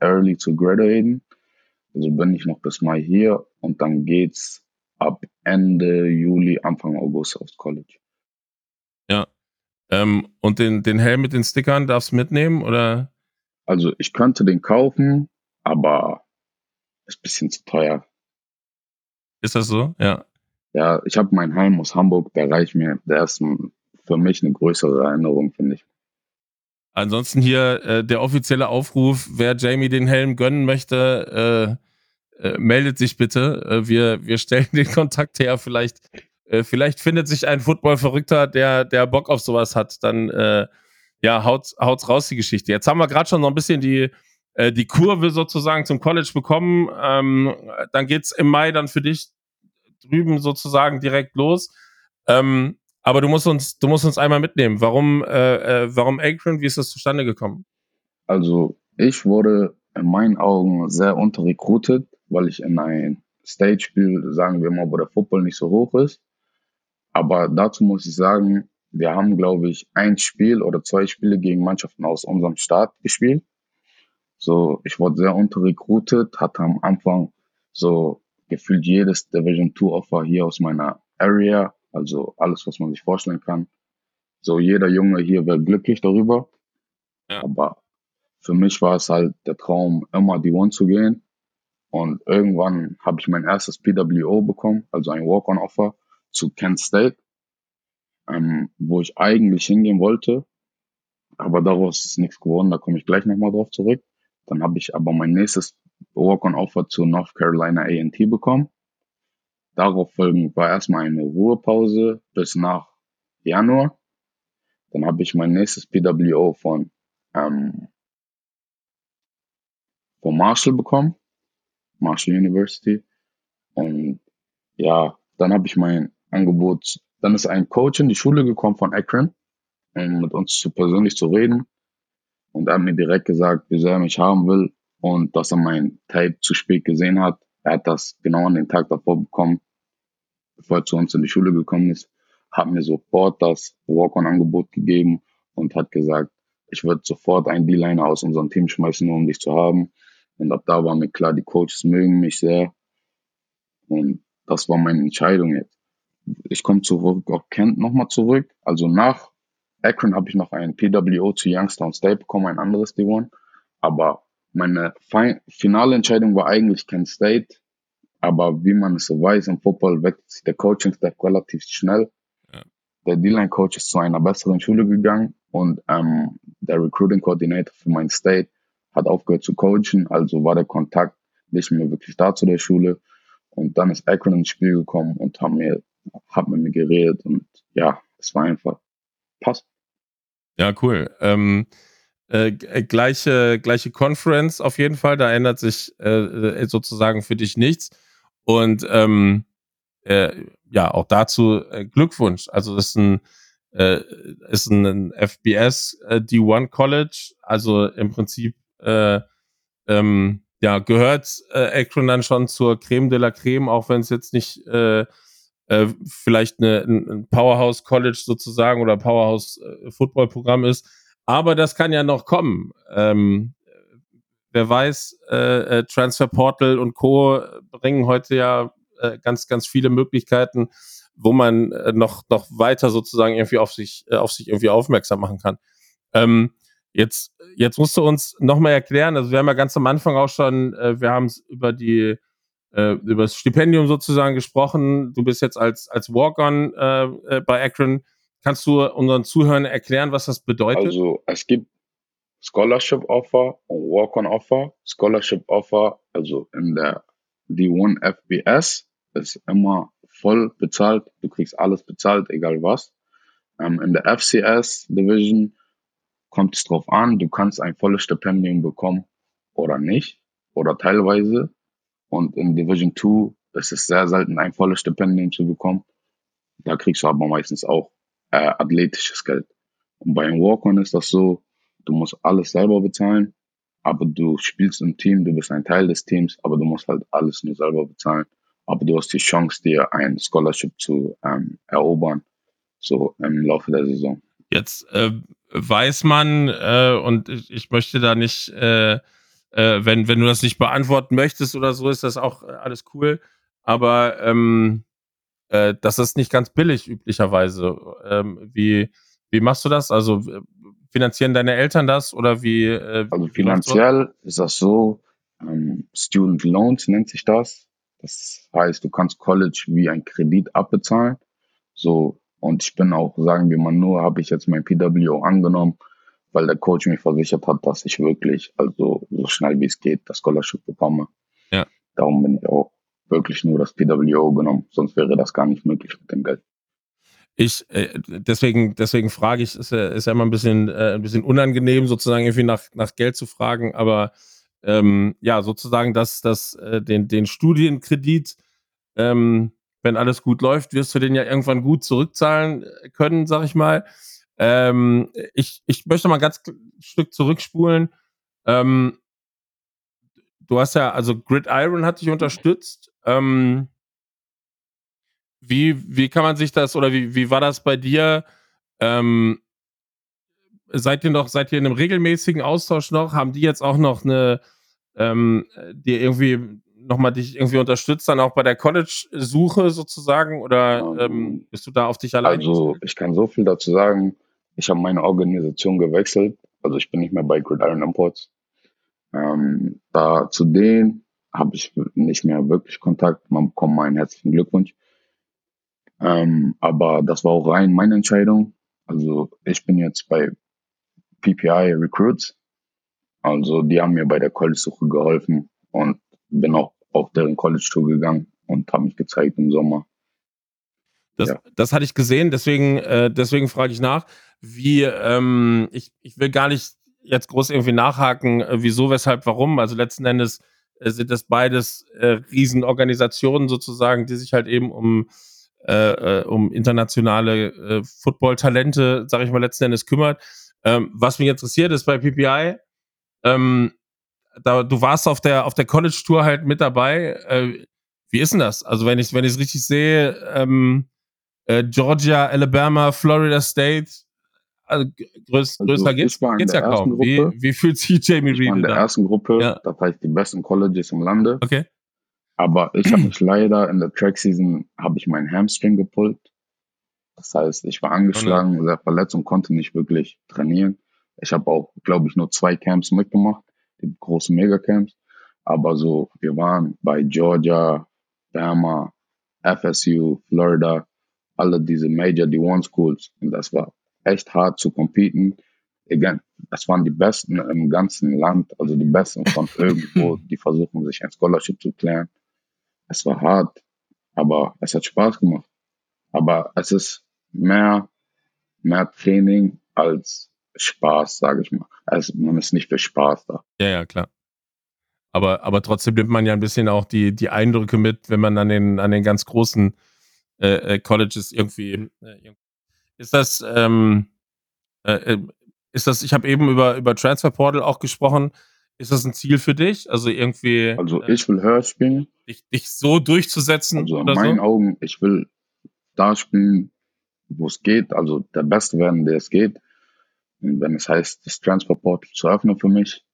early zu graduaten. Also bin ich noch bis Mai hier und dann geht's ab Ende Juli, Anfang August aufs College. Ja. Ähm, und den, den Helm mit den Stickern darfst du mitnehmen oder? Also ich könnte den kaufen, aber ist ein bisschen zu teuer. Ist das so? Ja. Ja, ich habe meinen Helm aus Hamburg, der reicht mir. Der ist für mich eine größere Erinnerung, finde ich. Ansonsten hier äh, der offizielle Aufruf, wer Jamie den Helm gönnen möchte, äh, äh, meldet sich bitte. Äh, wir, wir stellen den Kontakt her. Vielleicht, äh, vielleicht findet sich ein Football-Verrückter, der, der Bock auf sowas hat. Dann äh, ja, haut's, haut's raus die Geschichte. Jetzt haben wir gerade schon noch ein bisschen die, äh, die Kurve sozusagen zum College bekommen. Ähm, dann geht's im Mai dann für dich drüben sozusagen direkt los. Ähm, aber du musst uns, du musst uns einmal mitnehmen. Warum, äh, äh, warum Akron? Wie ist das zustande gekommen? Also ich wurde in meinen Augen sehr unterrecruited, weil ich in ein Stage spiele, sagen wir mal, wo der Football nicht so hoch ist. Aber dazu muss ich sagen, wir haben, glaube ich, ein Spiel oder zwei Spiele gegen Mannschaften aus unserem Staat gespielt. So, ich wurde sehr unterrecruited, hatte am Anfang so gefühlt jedes Division 2 Offer hier aus meiner Area, also alles, was man sich vorstellen kann. So, jeder Junge hier wäre glücklich darüber. Ja. Aber für mich war es halt der Traum, immer die One zu gehen. Und irgendwann habe ich mein erstes PWO bekommen, also ein Walk-on-Offer zu Kent State ähm, wo ich eigentlich hingehen wollte. Aber daraus ist nichts geworden, da komme ich gleich nochmal drauf zurück. Dann habe ich aber mein nächstes Walk-on-Offer zu North Carolina A&T bekommen. Darauf folgend war erstmal eine Ruhepause bis nach Januar. Dann habe ich mein nächstes PWO von, ähm, von Marshall bekommen, Marshall University. Und ja, dann habe ich mein Angebot dann ist ein Coach in die Schule gekommen von Akron, um mit uns zu persönlich zu reden. Und er hat mir direkt gesagt, wie sehr er mich haben will und dass er mein Tape zu spät gesehen hat. Er hat das genau an den Tag davor bekommen, bevor er zu uns in die Schule gekommen ist, hat mir sofort das Walk-on-Angebot gegeben und hat gesagt, ich würde sofort einen D-Liner aus unserem Team schmeißen, nur um dich zu haben. Und ab da war mir klar, die Coaches mögen mich sehr. Und das war meine Entscheidung jetzt ich komme zurück auf Kent nochmal zurück. Also nach Akron habe ich noch ein PWO zu Youngstown State bekommen, ein anderes D1. Aber meine finale Entscheidung war eigentlich Kent State. Aber wie man es so weiß, im Football wechselt sich der Coaching-Staff relativ schnell. Ja. Der D-Line-Coach ist zu einer besseren Schule gegangen und ähm, der Recruiting-Coordinator für mein State hat aufgehört zu coachen. Also war der Kontakt nicht mehr wirklich da zu der Schule. Und dann ist Akron ins Spiel gekommen und haben mir hat mit mir geredet und ja, es war einfach passt. Ja, cool. Ähm, äh, äh, gleiche, gleiche Conference auf jeden Fall, da ändert sich äh, äh sozusagen für dich nichts. Und ähm, äh, ja, auch dazu äh, Glückwunsch. Also das ist ein, ist ein FBS D1 College, also im Prinzip ähm, ja, gehört Akron dann schon zur Creme de la Creme, auch wenn es jetzt nicht vielleicht eine, ein Powerhouse College sozusagen oder Powerhouse Football Programm ist. Aber das kann ja noch kommen. Ähm, wer weiß, äh, äh, Transfer Portal und Co. bringen heute ja äh, ganz, ganz viele Möglichkeiten, wo man äh, noch, noch weiter sozusagen irgendwie auf sich, äh, auf sich irgendwie aufmerksam machen kann. Ähm, jetzt, jetzt musst du uns nochmal erklären, also wir haben ja ganz am Anfang auch schon, äh, wir haben es über die, äh, über das Stipendium sozusagen gesprochen. Du bist jetzt als, als Walk-On äh, äh, bei Akron. Kannst du unseren Zuhörern erklären, was das bedeutet? Also es gibt Scholarship Offer und Walk-on Offer. Scholarship Offer, also in der D1 FBS, ist immer voll bezahlt. Du kriegst alles bezahlt, egal was. Ähm, in der FCS Division kommt es drauf an. Du kannst ein volles Stipendium bekommen oder nicht oder teilweise. Und in Division 2 ist es sehr selten, ein volles Stipendium zu bekommen. Da kriegst du aber meistens auch äh, athletisches Geld. Und bei einem Walk-on ist das so, du musst alles selber bezahlen, aber du spielst im Team, du bist ein Teil des Teams, aber du musst halt alles nur selber bezahlen. Aber du hast die Chance, dir ein Scholarship zu ähm, erobern, so im Laufe der Saison. Jetzt äh, weiß man, äh, und ich, ich, möchte da nicht, äh, äh wenn, wenn du das nicht beantworten möchtest oder so, ist das auch äh, alles cool. Aber ähm, äh, das ist nicht ganz billig üblicherweise. Ähm, wie, wie machst du das? Also finanzieren deine Eltern das oder wie? Äh, also finanziell ist das so, ähm, Student Loans nennt sich das. Das heißt, du kannst College wie ein Kredit abbezahlen. So, und ich bin auch, sagen wir mal nur, habe ich jetzt mein PWO angenommen, weil der Coach mir versichert hat, dass ich wirklich, also so schnell wie es geht, das Scholarship bekomme. Ja. Darum bin ich auch wirklich nur das PWO genommen, sonst wäre das gar nicht möglich mit dem Geld. Ich, äh, deswegen, deswegen frage ich, ist ist ja immer ein bisschen, äh, ein bisschen unangenehm, sozusagen irgendwie nach, nach Geld zu fragen, aber ähm, ja, sozusagen, dass, dass äh, den, den Studienkredit, ähm, wenn alles gut läuft, wirst du den ja irgendwann gut zurückzahlen äh, können, sag ich mal. Ähm, ich, ich möchte mal ein ganz Stück zurückspulen. Ähm, du hast ja, also Gridiron hat dich unterstützt. Ähm, wie, wie kann man sich das oder wie, wie war das bei dir? Ähm, seid ihr noch, seid ihr in einem regelmäßigen Austausch noch? Haben die jetzt auch noch eine, ähm, die irgendwie nochmal dich irgendwie unterstützt, dann auch bei der College-Suche sozusagen? Oder ähm, ähm, bist du da auf dich allein? Also, ich kann so viel dazu sagen. Ich habe meine Organisation gewechselt. Also, ich bin nicht mehr bei Gridiron Imports. Ähm, da zu denen habe ich nicht mehr wirklich Kontakt. Man bekommt meinen herzlichen Glückwunsch. Ähm, aber das war auch rein meine Entscheidung. Also ich bin jetzt bei PPI Recruits. Also die haben mir bei der College-Suche geholfen und bin auch auf deren College-Tour gegangen und habe mich gezeigt im Sommer. Das, ja. das hatte ich gesehen, deswegen, äh, deswegen frage ich nach, wie, ähm, ich, ich will gar nicht jetzt groß irgendwie nachhaken, äh, wieso, weshalb, warum. Also letzten Endes äh, sind das beides äh, Riesenorganisationen sozusagen, die sich halt eben um äh, äh, um internationale äh, Football-Talente, sage ich mal, letzten Endes kümmert. Ähm, was mich interessiert ist bei PPI, ähm, da, du warst auf der, auf der College-Tour halt mit dabei. Äh, wie ist denn das? Also, wenn ich wenn es richtig sehe, ähm, äh, Georgia, Alabama, Florida State, also größ, also größer geht's, geht's ja kaum. Wie, wie fühlt sich Jamie Reed? In der ersten Gruppe, ja. das heißt die besten Colleges im Lande. Okay. Aber ich habe mich leider in der Track Season habe ich meinen Hamstring gepullt. Das heißt, ich war angeschlagen, oh sehr verletzt und konnte nicht wirklich trainieren. Ich habe auch, glaube ich, nur zwei Camps mitgemacht, die großen Megacamps. Aber so, wir waren bei Georgia, Bama, FSU, Florida, alle diese Major D1 Schools. Und das war echt hart zu competen. Das waren die Besten im ganzen Land, also die Besten von irgendwo, die versuchen, sich ein Scholarship zu klären. Es war hart, aber es hat Spaß gemacht. Aber es ist mehr, mehr Training als Spaß, sage ich mal. Also man ist nicht für Spaß da. Ja, ja, klar. Aber, aber trotzdem nimmt man ja ein bisschen auch die, die Eindrücke mit, wenn man an den, an den ganz großen äh, äh Colleges irgendwie. Äh, ist das, ähm, äh, äh ist das, ich habe eben über, über Transfer Portal auch gesprochen. Ist das ein Ziel für dich? Also irgendwie. Also äh, ich will höher spielen. Dich, dich so durchzusetzen. Also in meinen so? Augen, ich will da spielen, wo es geht, also der Beste werden, der es geht. Und wenn es heißt, das Transferportal zu öffnen für mich,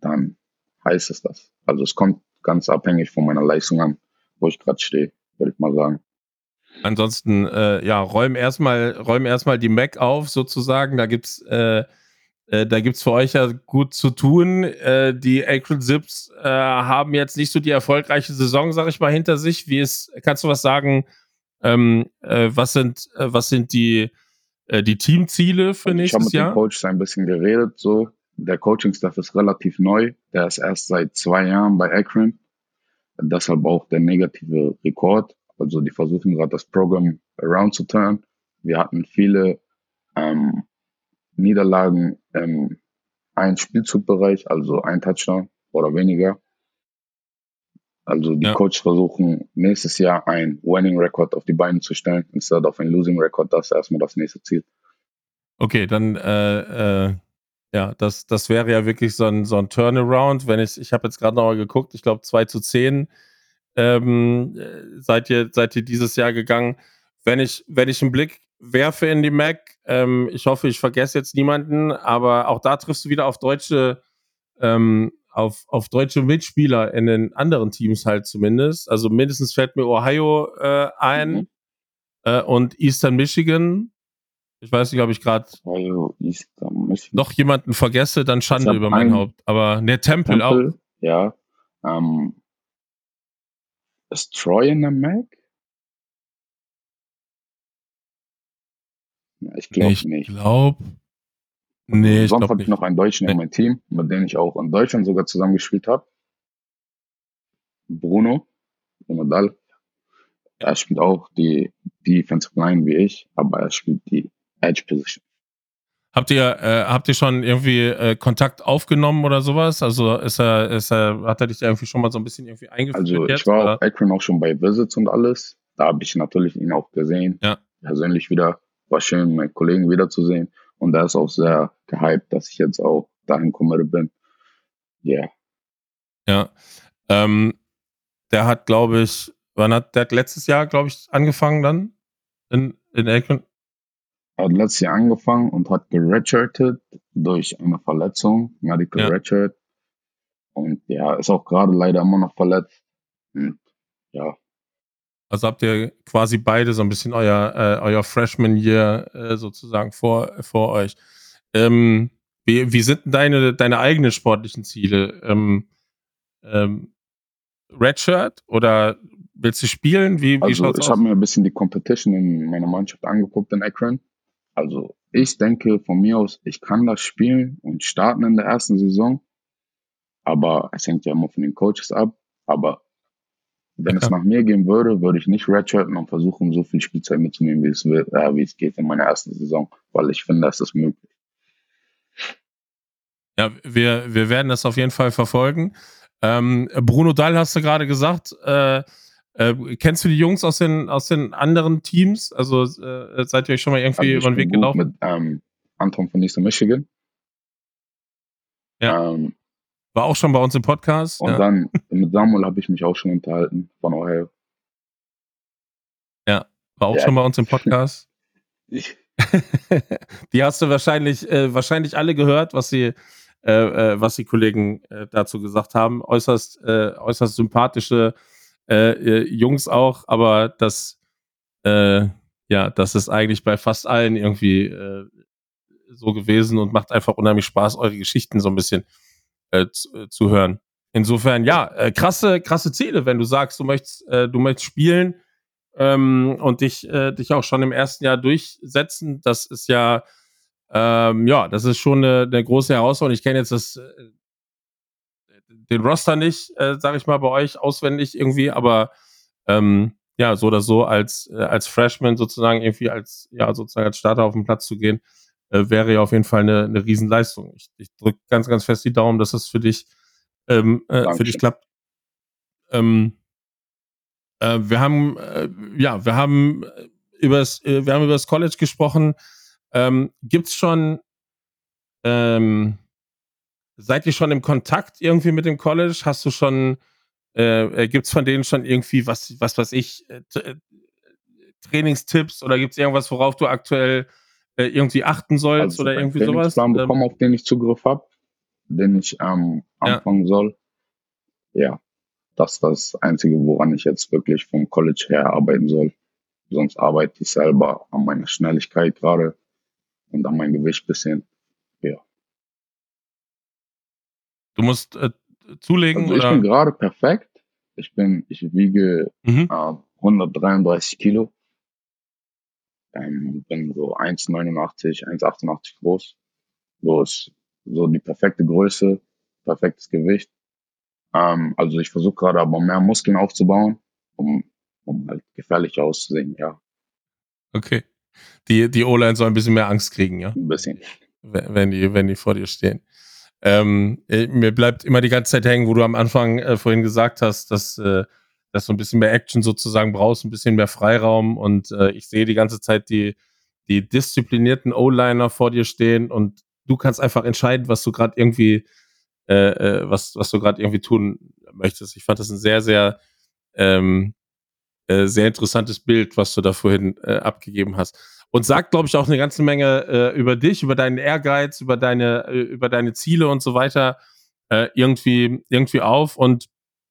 dann heißt es das. Also es kommt ganz abhängig von meiner Leistung an, wo ich gerade stehe. würde ich mal sagen. Ansonsten, äh, ja, räum erstmal, räum erstmal die Mac auf, sozusagen. Da gibt's, äh, äh, da gibt's für euch ja gut zu tun. Äh, die Acrid Zips äh, haben jetzt nicht so die erfolgreiche Saison, sag ich mal, hinter sich. Wie ist, kannst du was sagen? Ähm, äh, was sind, äh, was sind die, äh, die Teamziele für Also ich habe nächstes mit Jahr? dem Coach ein bisschen geredet, so. Der Coaching-Staff ist relativ neu. Der ist erst seit zwei Jahren bei Akron. Deshalb auch der negative Rekord. Also die versuchen gerade das Programm around zu turn. Wir hatten viele ähm, Niederlagen im ein Spielzugbereich, also ein Touchdown oder weniger. Also die Ja. Coaches versuchen nächstes Jahr ein Winning Record auf die Beine zu stellen, instead of ein Losing Record. Das ist erstmal das nächste Ziel. Okay, dann äh, äh, ja, das, das wäre ja wirklich so ein, so ein Turnaround. Wenn ich, ich habe jetzt gerade nochmal geguckt, ich glaube 2 zu 10 ähm, äh, seid, ihr, seid ihr dieses Jahr gegangen. Wenn ich, wenn ich einen Blick werfe in die Mac, ähm, ich hoffe, ich vergesse jetzt niemanden, aber auch da triffst du wieder auf deutsche, ähm, auf, auf deutsche Mitspieler in den anderen Teams halt zumindest. Also mindestens fällt mir Ohio äh, ein Mhm. äh, und Eastern Michigan. Ich weiß nicht, ob ich gerade noch jemanden vergesse, dann Schande über mein Haupt. Aber ne, Temple, auch. Temple, ja. Ähm, ist Troy in der Mac? Ich glaube ich nicht. glaube. Nee, ich Sonst glaube habe ich noch einen Deutschen in meinem Team, mit dem ich auch in Deutschland sogar zusammengespielt habe. Bruno, Bruno Dahl. Er spielt auch die Defensive Line wie ich, aber er spielt die Edge Position. Habt ihr, äh, habt ihr schon irgendwie äh, Kontakt aufgenommen oder sowas? Also ist er, ist er, hat er dich irgendwie schon mal so ein bisschen irgendwie eingeführt Also jetzt? ich war oder? auf Akron auch schon bei Visits und alles. Da habe ich natürlich ihn auch gesehen. Ja. Persönlich wieder. War schön, meinen Kollegen wiederzusehen. Und da ist auch sehr gehypt, dass ich jetzt auch dahin committed bin. Ja. Ja. Ähm, der hat, glaube ich, wann hat der hat letztes Jahr, glaube ich, angefangen dann? In, in Akron? Er hat letztes Jahr angefangen und hat geredshirtet durch eine Verletzung, Medical Ja. Redshirt. Und ja, ist auch gerade leider immer noch verletzt. Und ja, Also habt ihr quasi beide so ein bisschen euer, äh, euer Freshman Year äh, sozusagen vor, vor euch. Ähm, wie, wie sind denn deine, deine eigenen sportlichen Ziele? Ähm, ähm, Redshirt oder willst du spielen? Wie, wie also schaut's ich habe mir ein bisschen die Competition in meiner Mannschaft angeguckt in Akron. Also ich denke von mir aus, ich kann das spielen und starten in der ersten Saison. Aber es hängt ja immer von den Coaches ab. Aber wenn Ja. es nach mir gehen würde, würde ich nicht redshirten und versuchen, so viel Spielzeit mitzunehmen, wie es, will, äh, wie es geht in meiner ersten Saison. Weil ich finde, das ist möglich. Ja, wir, wir werden das auf jeden Fall verfolgen. Ähm, Bruno Dall hast du gerade gesagt. Äh, äh, kennst du die Jungs aus den, aus den anderen Teams? Also äh, seid ihr euch schon mal irgendwie über den Weg gelaufen? mit ähm, Anton von Eastern Michigan. Ja. Ähm, War auch schon bei uns im Podcast. und Ja. dann mit Samuel habe ich mich auch schon unterhalten von Ohio. War auch Ja. schon bei uns im Podcast. Die hast du wahrscheinlich, äh, wahrscheinlich alle gehört, was die, äh, äh, was die Kollegen äh, dazu gesagt haben. Äußerst, äh, äußerst sympathische äh, äh, Jungs auch, aber das, äh, ja, das ist eigentlich bei fast allen irgendwie äh, so gewesen und macht einfach unheimlich Spaß, eure Geschichten so ein bisschen äh, zu, äh, zu hören. Insofern, ja, krasse, krasse Ziele, wenn du sagst, du möchtest, du möchtest spielen ähm, und dich, dich auch schon im ersten Jahr durchsetzen. Das ist ja, ähm, ja, das ist schon eine, eine große Herausforderung. Ich kenne jetzt das, den Roster nicht, äh, sage ich mal, bei euch auswendig irgendwie, aber ähm, ja, so oder so als, äh, als Freshman sozusagen irgendwie als, ja, sozusagen als Starter auf den Platz zu gehen, äh, wäre ja auf jeden Fall eine, eine Riesenleistung. Ich, ich drücke ganz, ganz fest die Daumen, dass das für dich, ähm, äh, für dich klappt. Ähm, äh, wir haben, äh, ja, wir haben äh, übers, äh, wir haben über das College gesprochen. Ähm, gibt's schon, ähm, seid ihr schon im Kontakt irgendwie mit dem College? Hast du schon, äh, äh, gibt's von denen schon irgendwie was, was weiß ich, äh, äh, Trainingstipps oder gibt's irgendwas, worauf du aktuell äh, irgendwie achten sollst also oder ich habe einen irgendwie sowas? Trainingsplan Ähm, bekommen, auf den ich Zugriff habe, den ich ähm, Ja. anfangen soll. Ja. das ist das Einzige, woran ich jetzt wirklich vom College her arbeiten soll. Sonst arbeite ich selber an meiner Schnelligkeit gerade und an meinem Gewicht bisschen. Ja. Du musst äh, zulegen Also oder? ich bin gerade perfekt. Ich bin, ich wiege Mhm. äh, 133 Kilo. Ähm, bin so 1,89, 1,88 groß. So ist so die perfekte Größe, perfektes Gewicht. Ähm, also ich versuche gerade aber mehr Muskeln aufzubauen, um, um halt gefährlich auszusehen, ja, Okay. Die, die O-Line soll ein bisschen mehr Angst kriegen, ja? ein bisschen. wenn die, wenn die vor dir stehen. Ähm, äh, mir bleibt immer die ganze Zeit hängen, wo du am Anfang äh, vorhin gesagt hast, dass, äh, dass du ein bisschen mehr Action sozusagen brauchst, ein bisschen mehr Freiraum und äh, ich sehe die ganze Zeit die, die disziplinierten O-Liner vor dir stehen und du kannst einfach entscheiden, was du gerade irgendwie, äh, äh, was, was du gerade irgendwie tun möchtest. Ich fand das ein sehr, sehr, ähm, äh, sehr interessantes Bild, was du da vorhin abgegeben hast und sagt, glaube ich, auch eine ganze Menge äh, über dich, über deinen Ehrgeiz, über deine, äh, über deine Ziele und so weiter äh, irgendwie, irgendwie auf und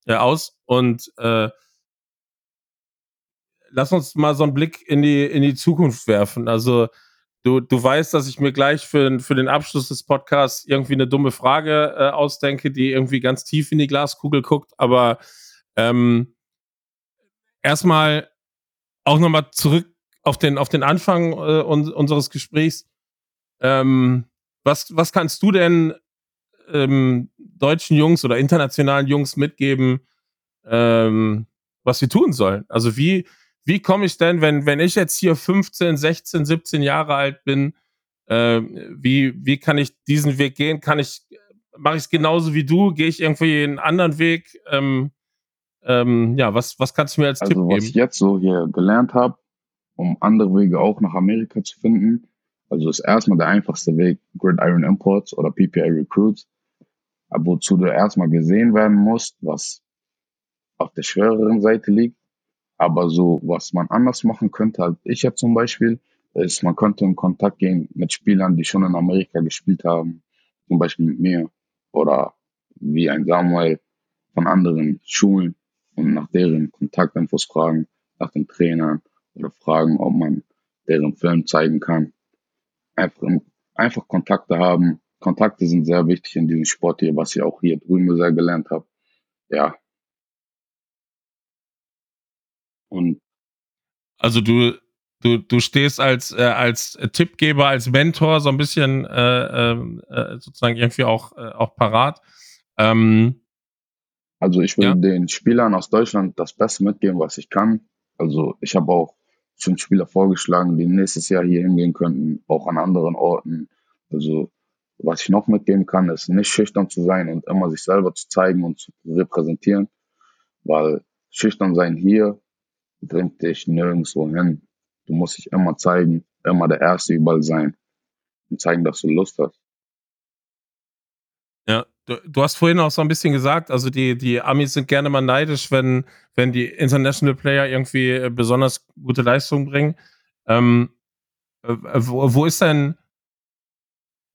äh, aus. Und äh, lass uns mal so einen Blick in die, in die Zukunft werfen. Also du, du weißt, dass ich mir gleich für, für den Abschluss des Podcasts irgendwie eine dumme Frage äh, ausdenke, die irgendwie ganz tief in die Glaskugel guckt, aber ähm, erstmal auch nochmal zurück auf den, auf den Anfang äh, un unseres Gesprächs. Ähm, was, was kannst du denn ähm, deutschen Jungs oder internationalen Jungs mitgeben, ähm, was sie tun sollen? Also wie, wie komme ich denn, wenn, wenn ich jetzt hier 15, 16, 17 Jahre alt bin, äh, wie, wie kann ich diesen Weg gehen? Kann ich, mache ich es genauso wie du? Gehe ich irgendwie einen anderen Weg? Ähm, ähm, ja, was, was kannst du mir als Also Tipp was geben? ich jetzt so hier gelernt habe, um andere Wege auch nach Amerika zu finden, also ist erstmal der einfachste Weg Gridiron Imports oder PPA Recruits, wozu du erstmal gesehen werden musst, was auf der schwereren Seite liegt. Aber so, was man anders machen könnte, als ich jetzt zum Beispiel, ist, man könnte in Kontakt gehen mit Spielern, die schon in Amerika gespielt haben, zum Beispiel mit mir oder wie ein Samuel von anderen Schulen und nach deren Kontaktinfos fragen, nach den Trainern oder fragen, ob man deren Film zeigen kann. Einfach, einfach Kontakte haben. Kontakte sind sehr wichtig in diesem Sport hier, was ich auch hier drüben sehr gelernt habe. Ja. Und Also du, du, du stehst als, äh, als Tippgeber, als Mentor so ein bisschen äh, ähm, äh, sozusagen irgendwie auch, äh, auch parat. Ähm, Also ich will Ja. den Spielern aus Deutschland das Beste mitgeben, was ich kann. Also ich habe auch schon Spieler vorgeschlagen, die nächstes Jahr hier hingehen könnten, auch an anderen Orten. Also was ich noch mitgeben kann, ist nicht schüchtern zu sein und immer sich selber zu zeigen und zu repräsentieren, weil schüchtern sein hier bringt dich nirgendwo hin. Du musst dich immer zeigen, immer der Erste überall sein und zeigen, dass du Lust hast. ja, du, hast vorhin auch so ein bisschen gesagt, also die, die Amis sind gerne mal neidisch, wenn, wenn die International Player irgendwie äh, besonders gute Leistungen bringen. Ähm, äh, wo, wo ist denn,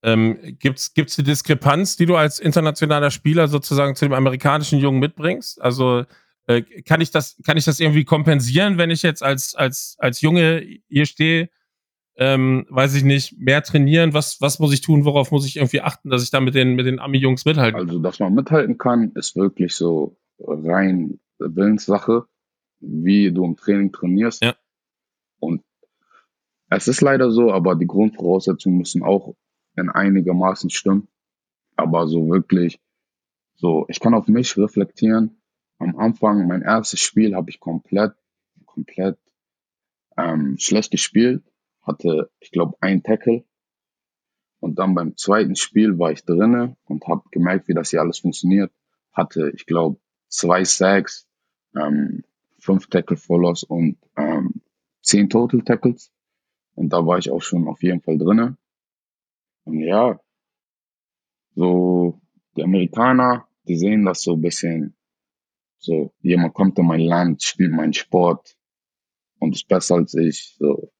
ähm, gibt's, gibt's die Diskrepanz, die du als internationaler Spieler sozusagen zu dem amerikanischen Jungen mitbringst? Also äh, kann ich das, kann ich das irgendwie kompensieren, wenn ich jetzt als, als, als Junge hier stehe? Ähm, weiß ich nicht, mehr trainieren, was, was muss ich tun, worauf muss ich irgendwie achten, dass ich da mit den, mit den Ami-Jungs mithalten kann? Also, dass man mithalten kann, ist wirklich so rein Willenssache, wie du im Training trainierst. Ja. Und es ist leider so, aber die Grundvoraussetzungen müssen auch in einigermaßen stimmen. Aber so wirklich, so, ich kann auf mich reflektieren. Am Anfang, mein erstes Spiel habe ich komplett, komplett ähm, schlecht gespielt. Hatte, ich glaube, ein Tackle. Und dann beim zweiten Spiel war ich drinne und habe gemerkt, wie das hier alles funktioniert. Hatte, ich glaube, zwei Sacks, ähm, fünf Tackle for Loss und ähm, zehn Total Tackles. Und da war ich auch schon auf jeden Fall drinne. Und ja, so die Amerikaner, die sehen das so ein bisschen, so jemand kommt in mein Land, spielt meinen Sport und ist besser als ich. So,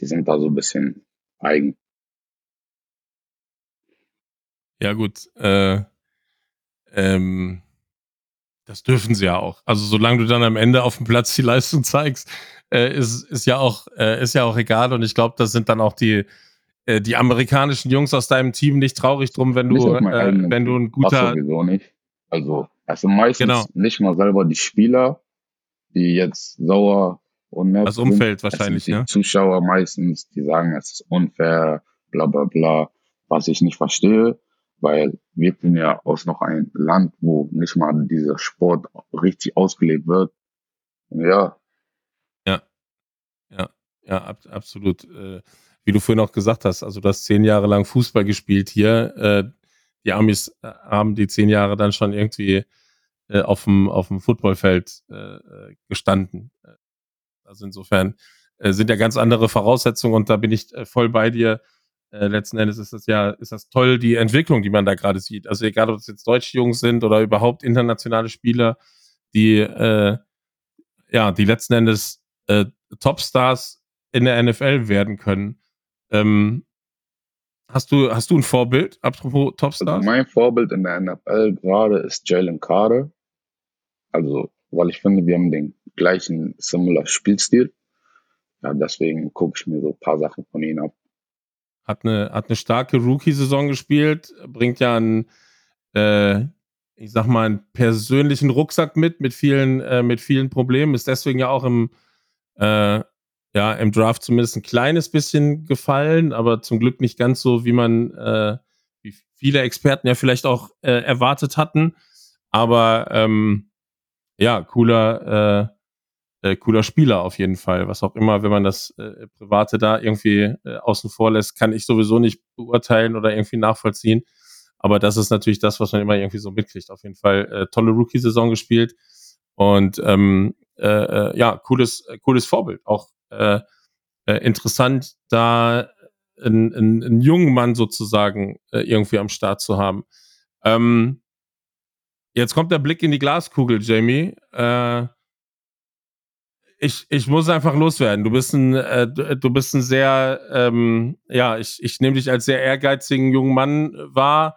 die sind da so ein bisschen eigen. Ja, gut. Äh, ähm, Das dürfen sie ja auch. Also solange du dann am Ende auf dem Platz die Leistung zeigst, äh, ist, ist ja auch äh, ist ja auch egal. Und ich glaube, das sind dann auch die äh, die amerikanischen Jungs aus deinem Team nicht traurig drum, wenn du äh, wenn du ein guter sowieso nicht. Also es sind meistens genau. nicht mal selber die Spieler, die jetzt sauer und nett Das Umfeld wahrscheinlich, die ne? Zuschauer meistens, die sagen, es ist unfair, bla bla bla, was ich nicht verstehe weil wir sind ja aus noch ein Land, wo nicht mal dieser Sport richtig ausgelebt wird. Ja. Ja. Ja, ja, ab, absolut. Äh, wie du vorhin auch gesagt hast, also du hast zehn Jahre lang Fußball gespielt hier. Äh, die Amis äh, haben die zehn Jahre dann schon irgendwie äh, auf dem auf dem Footballfeld äh, äh gestanden. Also insofern äh, sind ja ganz andere Voraussetzungen und da bin ich äh, voll bei dir äh, letzten Endes ist das ja, ist das toll, die Entwicklung, die man da gerade sieht. Also egal, ob es jetzt deutsche Jungs sind oder überhaupt internationale Spieler, die äh, ja, die letzten Endes äh, Topstars in der NFL werden können. Ähm, hast du, hast du ein Vorbild, apropos Topstars? Also mein Vorbild in der NFL gerade ist Jalen Carter. Also, weil ich finde, wir haben den gleichen similar Spielstil. Ja, deswegen gucke ich mir so ein paar Sachen von ihm ab hat eine, hat eine starke Rookie-Saison gespielt, bringt ja einen, äh, ich sag mal, einen persönlichen Rucksack mit, mit vielen, äh, mit vielen Problemen, ist deswegen ja auch im, äh, ja, im Draft zumindest ein kleines bisschen gefallen, aber zum Glück nicht ganz so, wie man, äh, wie viele Experten ja vielleicht auch äh, erwartet hatten. Aber ähm, ja, cooler, äh, cooler Spieler auf jeden Fall. Was auch immer, wenn man das äh, Private da irgendwie äh, außen vor lässt, kann ich sowieso nicht beurteilen oder irgendwie nachvollziehen. Aber das ist natürlich das, was man immer irgendwie so mitkriegt. Auf jeden Fall äh, tolle Rookie-Saison gespielt und ähm, äh, äh, ja, cooles, äh, cooles Vorbild. Auch äh, äh, interessant, da einen, einen, einen jungen Mann sozusagen äh, irgendwie am Start zu haben. Ähm, jetzt kommt der Blick in die Glaskugel, Jamie. Äh, ich, ich muss einfach loswerden. Du bist ein, äh, du bist ein sehr, ähm, ja, ich, ich nehme dich als sehr ehrgeizigen jungen Mann wahr.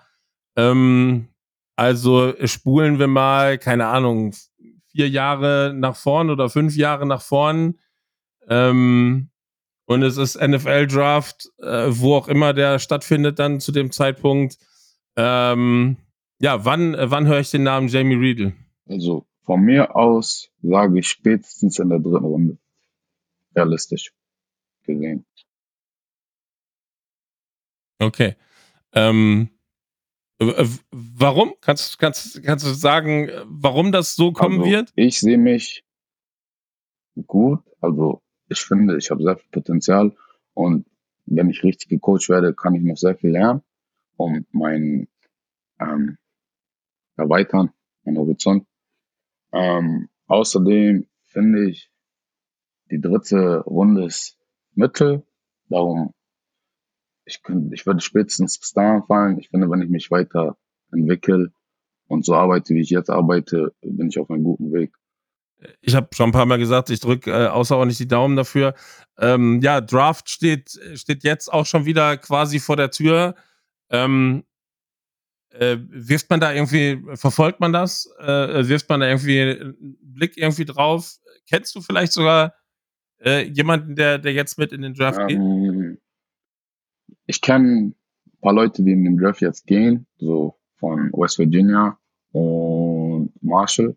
Ähm, also spulen wir mal, keine Ahnung, vier Jahre nach vorn oder fünf Jahre nach vorn. Ähm, und es ist NFL-Draft, äh, wo auch immer der stattfindet dann zu dem Zeitpunkt. Ähm, ja, wann, wann höre ich den Namen Jamie Riedel? Also von mir aus sage ich spätestens in der dritten Runde. Realistisch gesehen. Okay. Ähm, warum? Kannst, kannst, kannst du sagen, warum das so kommen also, wird? Ich sehe mich gut. Also ich finde, ich habe sehr viel Potenzial und wenn ich richtig gecoacht werde, kann ich noch sehr viel lernen, um mein ähm, erweitern, mein Horizont. Ähm, außerdem finde ich, die dritte Runde ist Mittel. Darum, ich, könnte, ich würde spätestens bis dahin fallen. Ich finde, wenn ich mich weiter entwickle und so arbeite, wie ich jetzt arbeite, bin ich auf einem guten Weg. Ich habe schon ein paar Mal gesagt, ich drücke äh, außerordentlich die Daumen dafür. Ähm, ja, Draft steht, steht jetzt auch schon wieder quasi vor der Tür. Ähm, äh, wirft man da irgendwie, verfolgt man das? Äh, wirft man da irgendwie einen Blick irgendwie drauf? Kennst du vielleicht sogar äh, jemanden, der, der jetzt mit in den Draft ähm, geht? Ich kenne ein paar Leute, die in den Draft jetzt gehen, so von West Virginia und Marshall,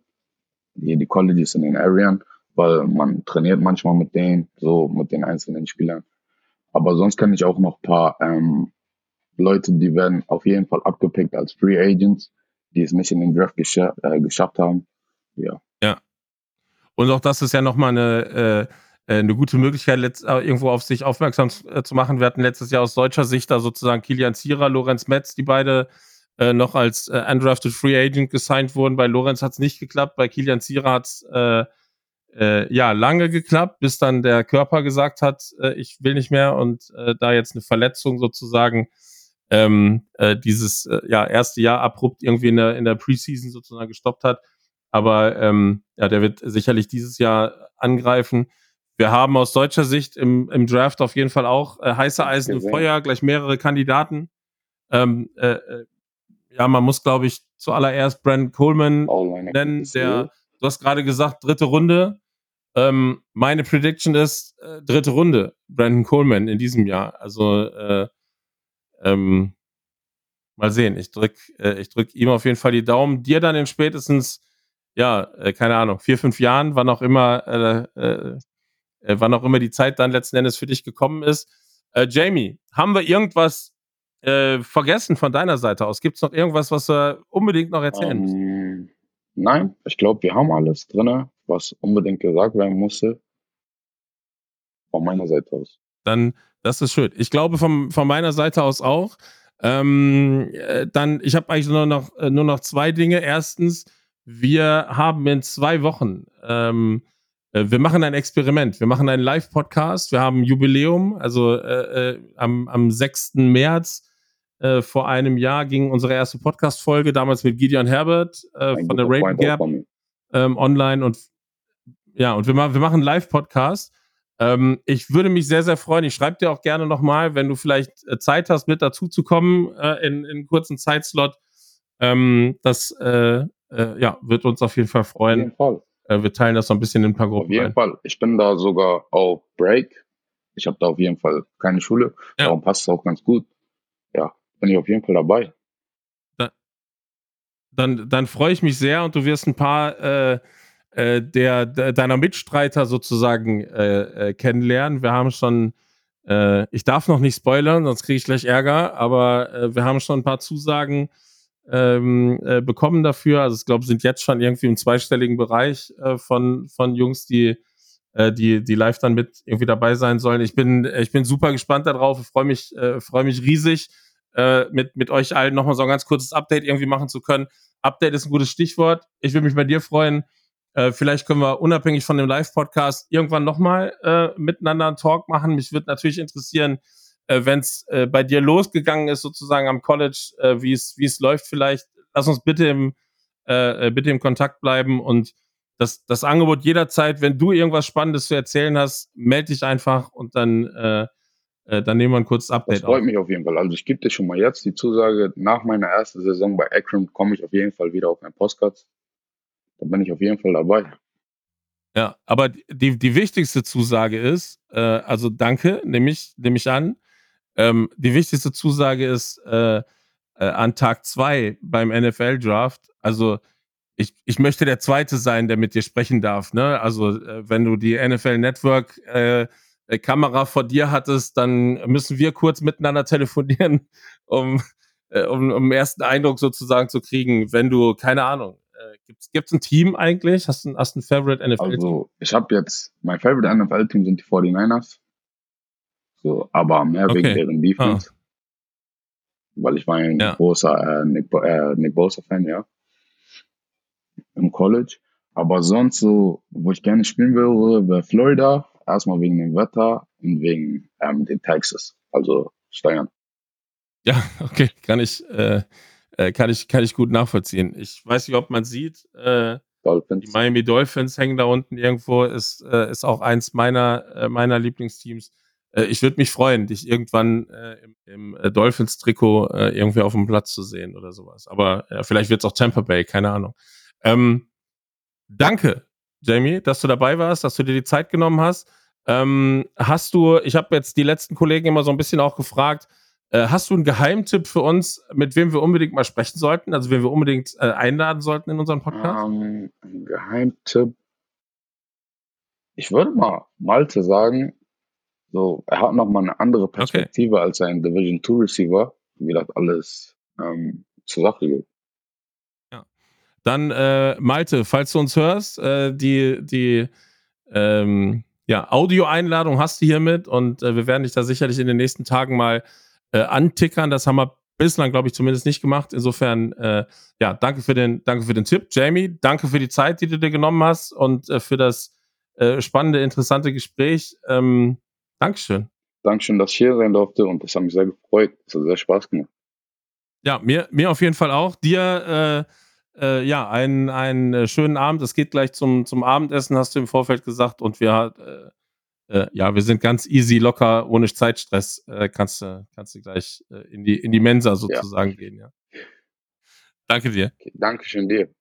die, die Colleges in den Arean, weil man trainiert manchmal mit denen, so mit den einzelnen Spielern. Aber sonst kenne ich auch noch ein paar ähm, Leute, die werden auf jeden Fall abgepickt als Free Agents, die es nicht in den Draft gescha äh, geschafft haben. Ja. Ja. Und auch das ist ja nochmal eine, äh, eine gute Möglichkeit, äh, irgendwo auf sich aufmerksam äh, zu machen. Wir hatten letztes Jahr aus deutscher Sicht da sozusagen Kilian Zierer, Lorenz Metz, die beide äh, noch als äh, undrafted Free Agent gesigned wurden. Bei Lorenz hat es nicht geklappt, bei Kilian Zierer hat es äh, äh, ja lange geklappt, bis dann der Körper gesagt hat, äh, ich will nicht mehr und äh, da jetzt eine Verletzung sozusagen ähm, äh, dieses äh, ja, erste Jahr abrupt irgendwie in der, in der Preseason sozusagen gestoppt hat. Aber ähm, ja, der wird sicherlich dieses Jahr angreifen. Wir haben aus deutscher Sicht im, im Draft auf jeden Fall auch äh, heiße Eisen im Feuer, gleich mehrere Kandidaten. Ähm, äh, äh, ja, man muss, glaube ich, zuallererst Brandon Coleman nennen, der, du hast gerade gesagt, dritte Runde. Ähm, meine Prediction ist äh, dritte Runde, Brandon Coleman in diesem Jahr. Also äh, ähm, mal sehen. Ich drück, äh, drück ihm auf jeden Fall die Daumen. Dir dann in spätestens, ja, äh, keine Ahnung, vier, fünf Jahren, wann auch immer, äh, äh, äh wann auch immer die Zeit dann letzten Endes für dich gekommen ist. Äh, Jamie, haben wir irgendwas vergessen von deiner Seite aus? Gibt es noch irgendwas, was wir unbedingt noch erzählen müssen? Ähm, nein, ich glaube, wir haben alles drin, was unbedingt gesagt werden musste. Von meiner Seite aus. Dann, das ist schön. Ich glaube, vom, von meiner Seite aus auch. Ähm, äh, dann, ich habe eigentlich nur noch, äh, nur noch zwei Dinge. Erstens, wir haben in zwei Wochen, ähm, äh, wir machen ein Experiment. Wir machen einen Live-Podcast. Wir haben ein Jubiläum. Also äh, äh, am, am 6. März äh, vor einem Jahr ging unsere erste Podcast-Folge, damals mit Gideon Herbert von der Raven Gap ähm, online. Und ja, und wir, ma wir machen einen Live-Podcast. Ähm, ich würde mich sehr, sehr freuen. Ich schreibe dir auch gerne nochmal, wenn du vielleicht äh, Zeit hast, mit dazu zu kommen äh, in, in einem kurzen Zeitslot. Ähm, das äh, äh, ja, wird uns auf jeden Fall freuen. Auf jeden Fall. Äh, wir teilen das so ein bisschen in ein paar Gruppen. Auf jeden ein. Fall. Ich bin da sogar auf Break. Ich habe da auf jeden Fall keine Schule. Ja. Darum passt es auch ganz gut. Ja, bin ich auf jeden Fall dabei. Da, dann, dann freue ich mich sehr und du wirst ein paar äh, äh, der, deiner Mitstreiter sozusagen äh, äh, kennenlernen. Wir haben schon, äh, ich darf noch nicht spoilern, sonst kriege ich gleich Ärger, aber äh, wir haben schon ein paar Zusagen ähm, äh, bekommen dafür. Also ich glaube, sind jetzt schon irgendwie im zweistelligen Bereich von, von Jungs, die, die, die live dann mit irgendwie dabei sein sollen. Ich bin, ich bin super gespannt darauf. Freue mich, freue mich riesig, mit, mit euch allen nochmal so ein ganz kurzes Update irgendwie machen zu können. Update ist ein gutes Stichwort. Ich würde mich bei dir freuen, äh, vielleicht können wir unabhängig von dem Live-Podcast irgendwann nochmal äh, miteinander einen Talk machen. Mich würde natürlich interessieren, äh, wenn es äh, bei dir losgegangen ist, sozusagen am College, äh, wie es läuft vielleicht. Lass uns bitte im, äh, äh, bitte im Kontakt bleiben und das, das Angebot jederzeit, wenn du irgendwas Spannendes zu erzählen hast, melde dich einfach und dann, äh, äh, dann nehmen wir ein kurzes Update. Das freut auf. mich auf jeden Fall. Also ich gebe dir schon mal jetzt die Zusage, nach meiner ersten Saison bei Akron komme ich auf jeden Fall wieder auf ein Postcard da bin ich auf jeden Fall dabei. Ja, aber die, die wichtigste Zusage ist, äh, also danke, nehme ich, nehm ich an. Ähm, die wichtigste Zusage ist äh, äh, an Tag zwei beim NFL-Draft, also ich, ich möchte der Zweite sein, der mit dir sprechen darf. Ne? Also äh, wenn du die NFL Network äh, äh, Kamera vor dir hattest, dann müssen wir kurz miteinander telefonieren, um, um, um einen ersten Eindruck sozusagen zu kriegen, wenn du, keine Ahnung, äh, Gibt es ein Team eigentlich? Hast du, hast ein Favorite NFL-Team? Also, ich habe jetzt, mein Favorite NFL-Team sind die 49ers. So, aber mehr okay. wegen deren Defense. Ah. Weil ich war ein ja. großer äh, Nick, äh, Nick Bosa-Fan, ja. Im College. Aber sonst so, wo ich gerne spielen würde, wäre Florida. Erstmal wegen dem Wetter und wegen ähm, den Texas. Also Steuern. Ja, okay, kann ich, äh, äh, kann, ich, kann ich gut nachvollziehen. Ich weiß nicht, ob man sieht, äh, die Miami Dolphins hängen da unten irgendwo, ist, äh, ist auch eins meiner, äh, meiner Lieblingsteams. Äh, ich würde mich freuen, dich irgendwann äh, im, im Dolphins-Trikot irgendwie auf dem Platz zu sehen oder sowas. Aber vielleicht wird es auch Tampa Bay, keine Ahnung. Ähm, danke, Jamie, dass du dabei warst, dass du dir die Zeit genommen hast. Ähm, hast du, ich habe jetzt die letzten Kollegen immer so ein bisschen auch gefragt, äh, hast du einen Geheimtipp für uns, mit wem wir unbedingt mal sprechen sollten? Also, wen wir unbedingt äh, einladen sollten in unseren Podcast? Ähm, ein Geheimtipp. Ich würde mal Malte sagen, so, er hat nochmal eine andere Perspektive okay. als ein Division 2 Receiver, wie das alles ähm, zur Sache geht. Ja. Dann, äh, Malte, falls du uns hörst, äh, die, die, ähm, ja, Audioeinladung hast du hiermit und äh, wir werden dich da sicherlich in den nächsten Tagen mal äh, antickern. Das haben wir bislang, glaube ich, zumindest nicht gemacht. Insofern, äh, ja, danke für, den, danke für den Tipp, Jamie. Danke für die Zeit, die du dir genommen hast und äh, für das äh, spannende, interessante Gespräch. Ähm, Dankeschön. Dankeschön, dass ich hier sein durfte und das hat mich sehr gefreut. Es hat sehr Spaß gemacht. Ja, mir, mir auf jeden Fall auch. Dir, äh, äh, ja, einen, einen schönen Abend. Es geht gleich zum, zum Abendessen, hast du im Vorfeld gesagt. Und wir äh, ja, wir sind ganz easy, locker, ohne Zeitstress. Äh, kannst du kannst du gleich äh, in die in die Mensa sozusagen ja. gehen, ja. Danke dir. Okay, Dankeschön dir.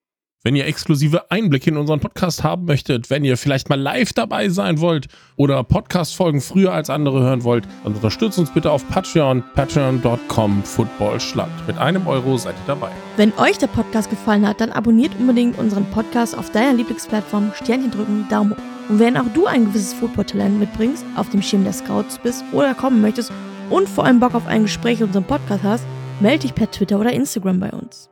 Wenn ihr exklusive Einblicke in unseren Podcast haben möchtet, wenn ihr vielleicht mal live dabei sein wollt oder Podcast-Folgen früher als andere hören wollt, dann unterstützt uns bitte auf Patreon, patreon.com footballschlacht. Mit einem Euro seid ihr dabei. Wenn euch der Podcast gefallen hat, dann abonniert unbedingt unseren Podcast auf deiner Lieblingsplattform, Sternchen drücken, Daumen hoch. Und wenn auch du ein gewisses Football-Talent mitbringst, auf dem Schirm der Scouts bist oder kommen möchtest und vor allem Bock auf ein Gespräch in unserem Podcast hast, melde dich per Twitter oder Instagram bei uns.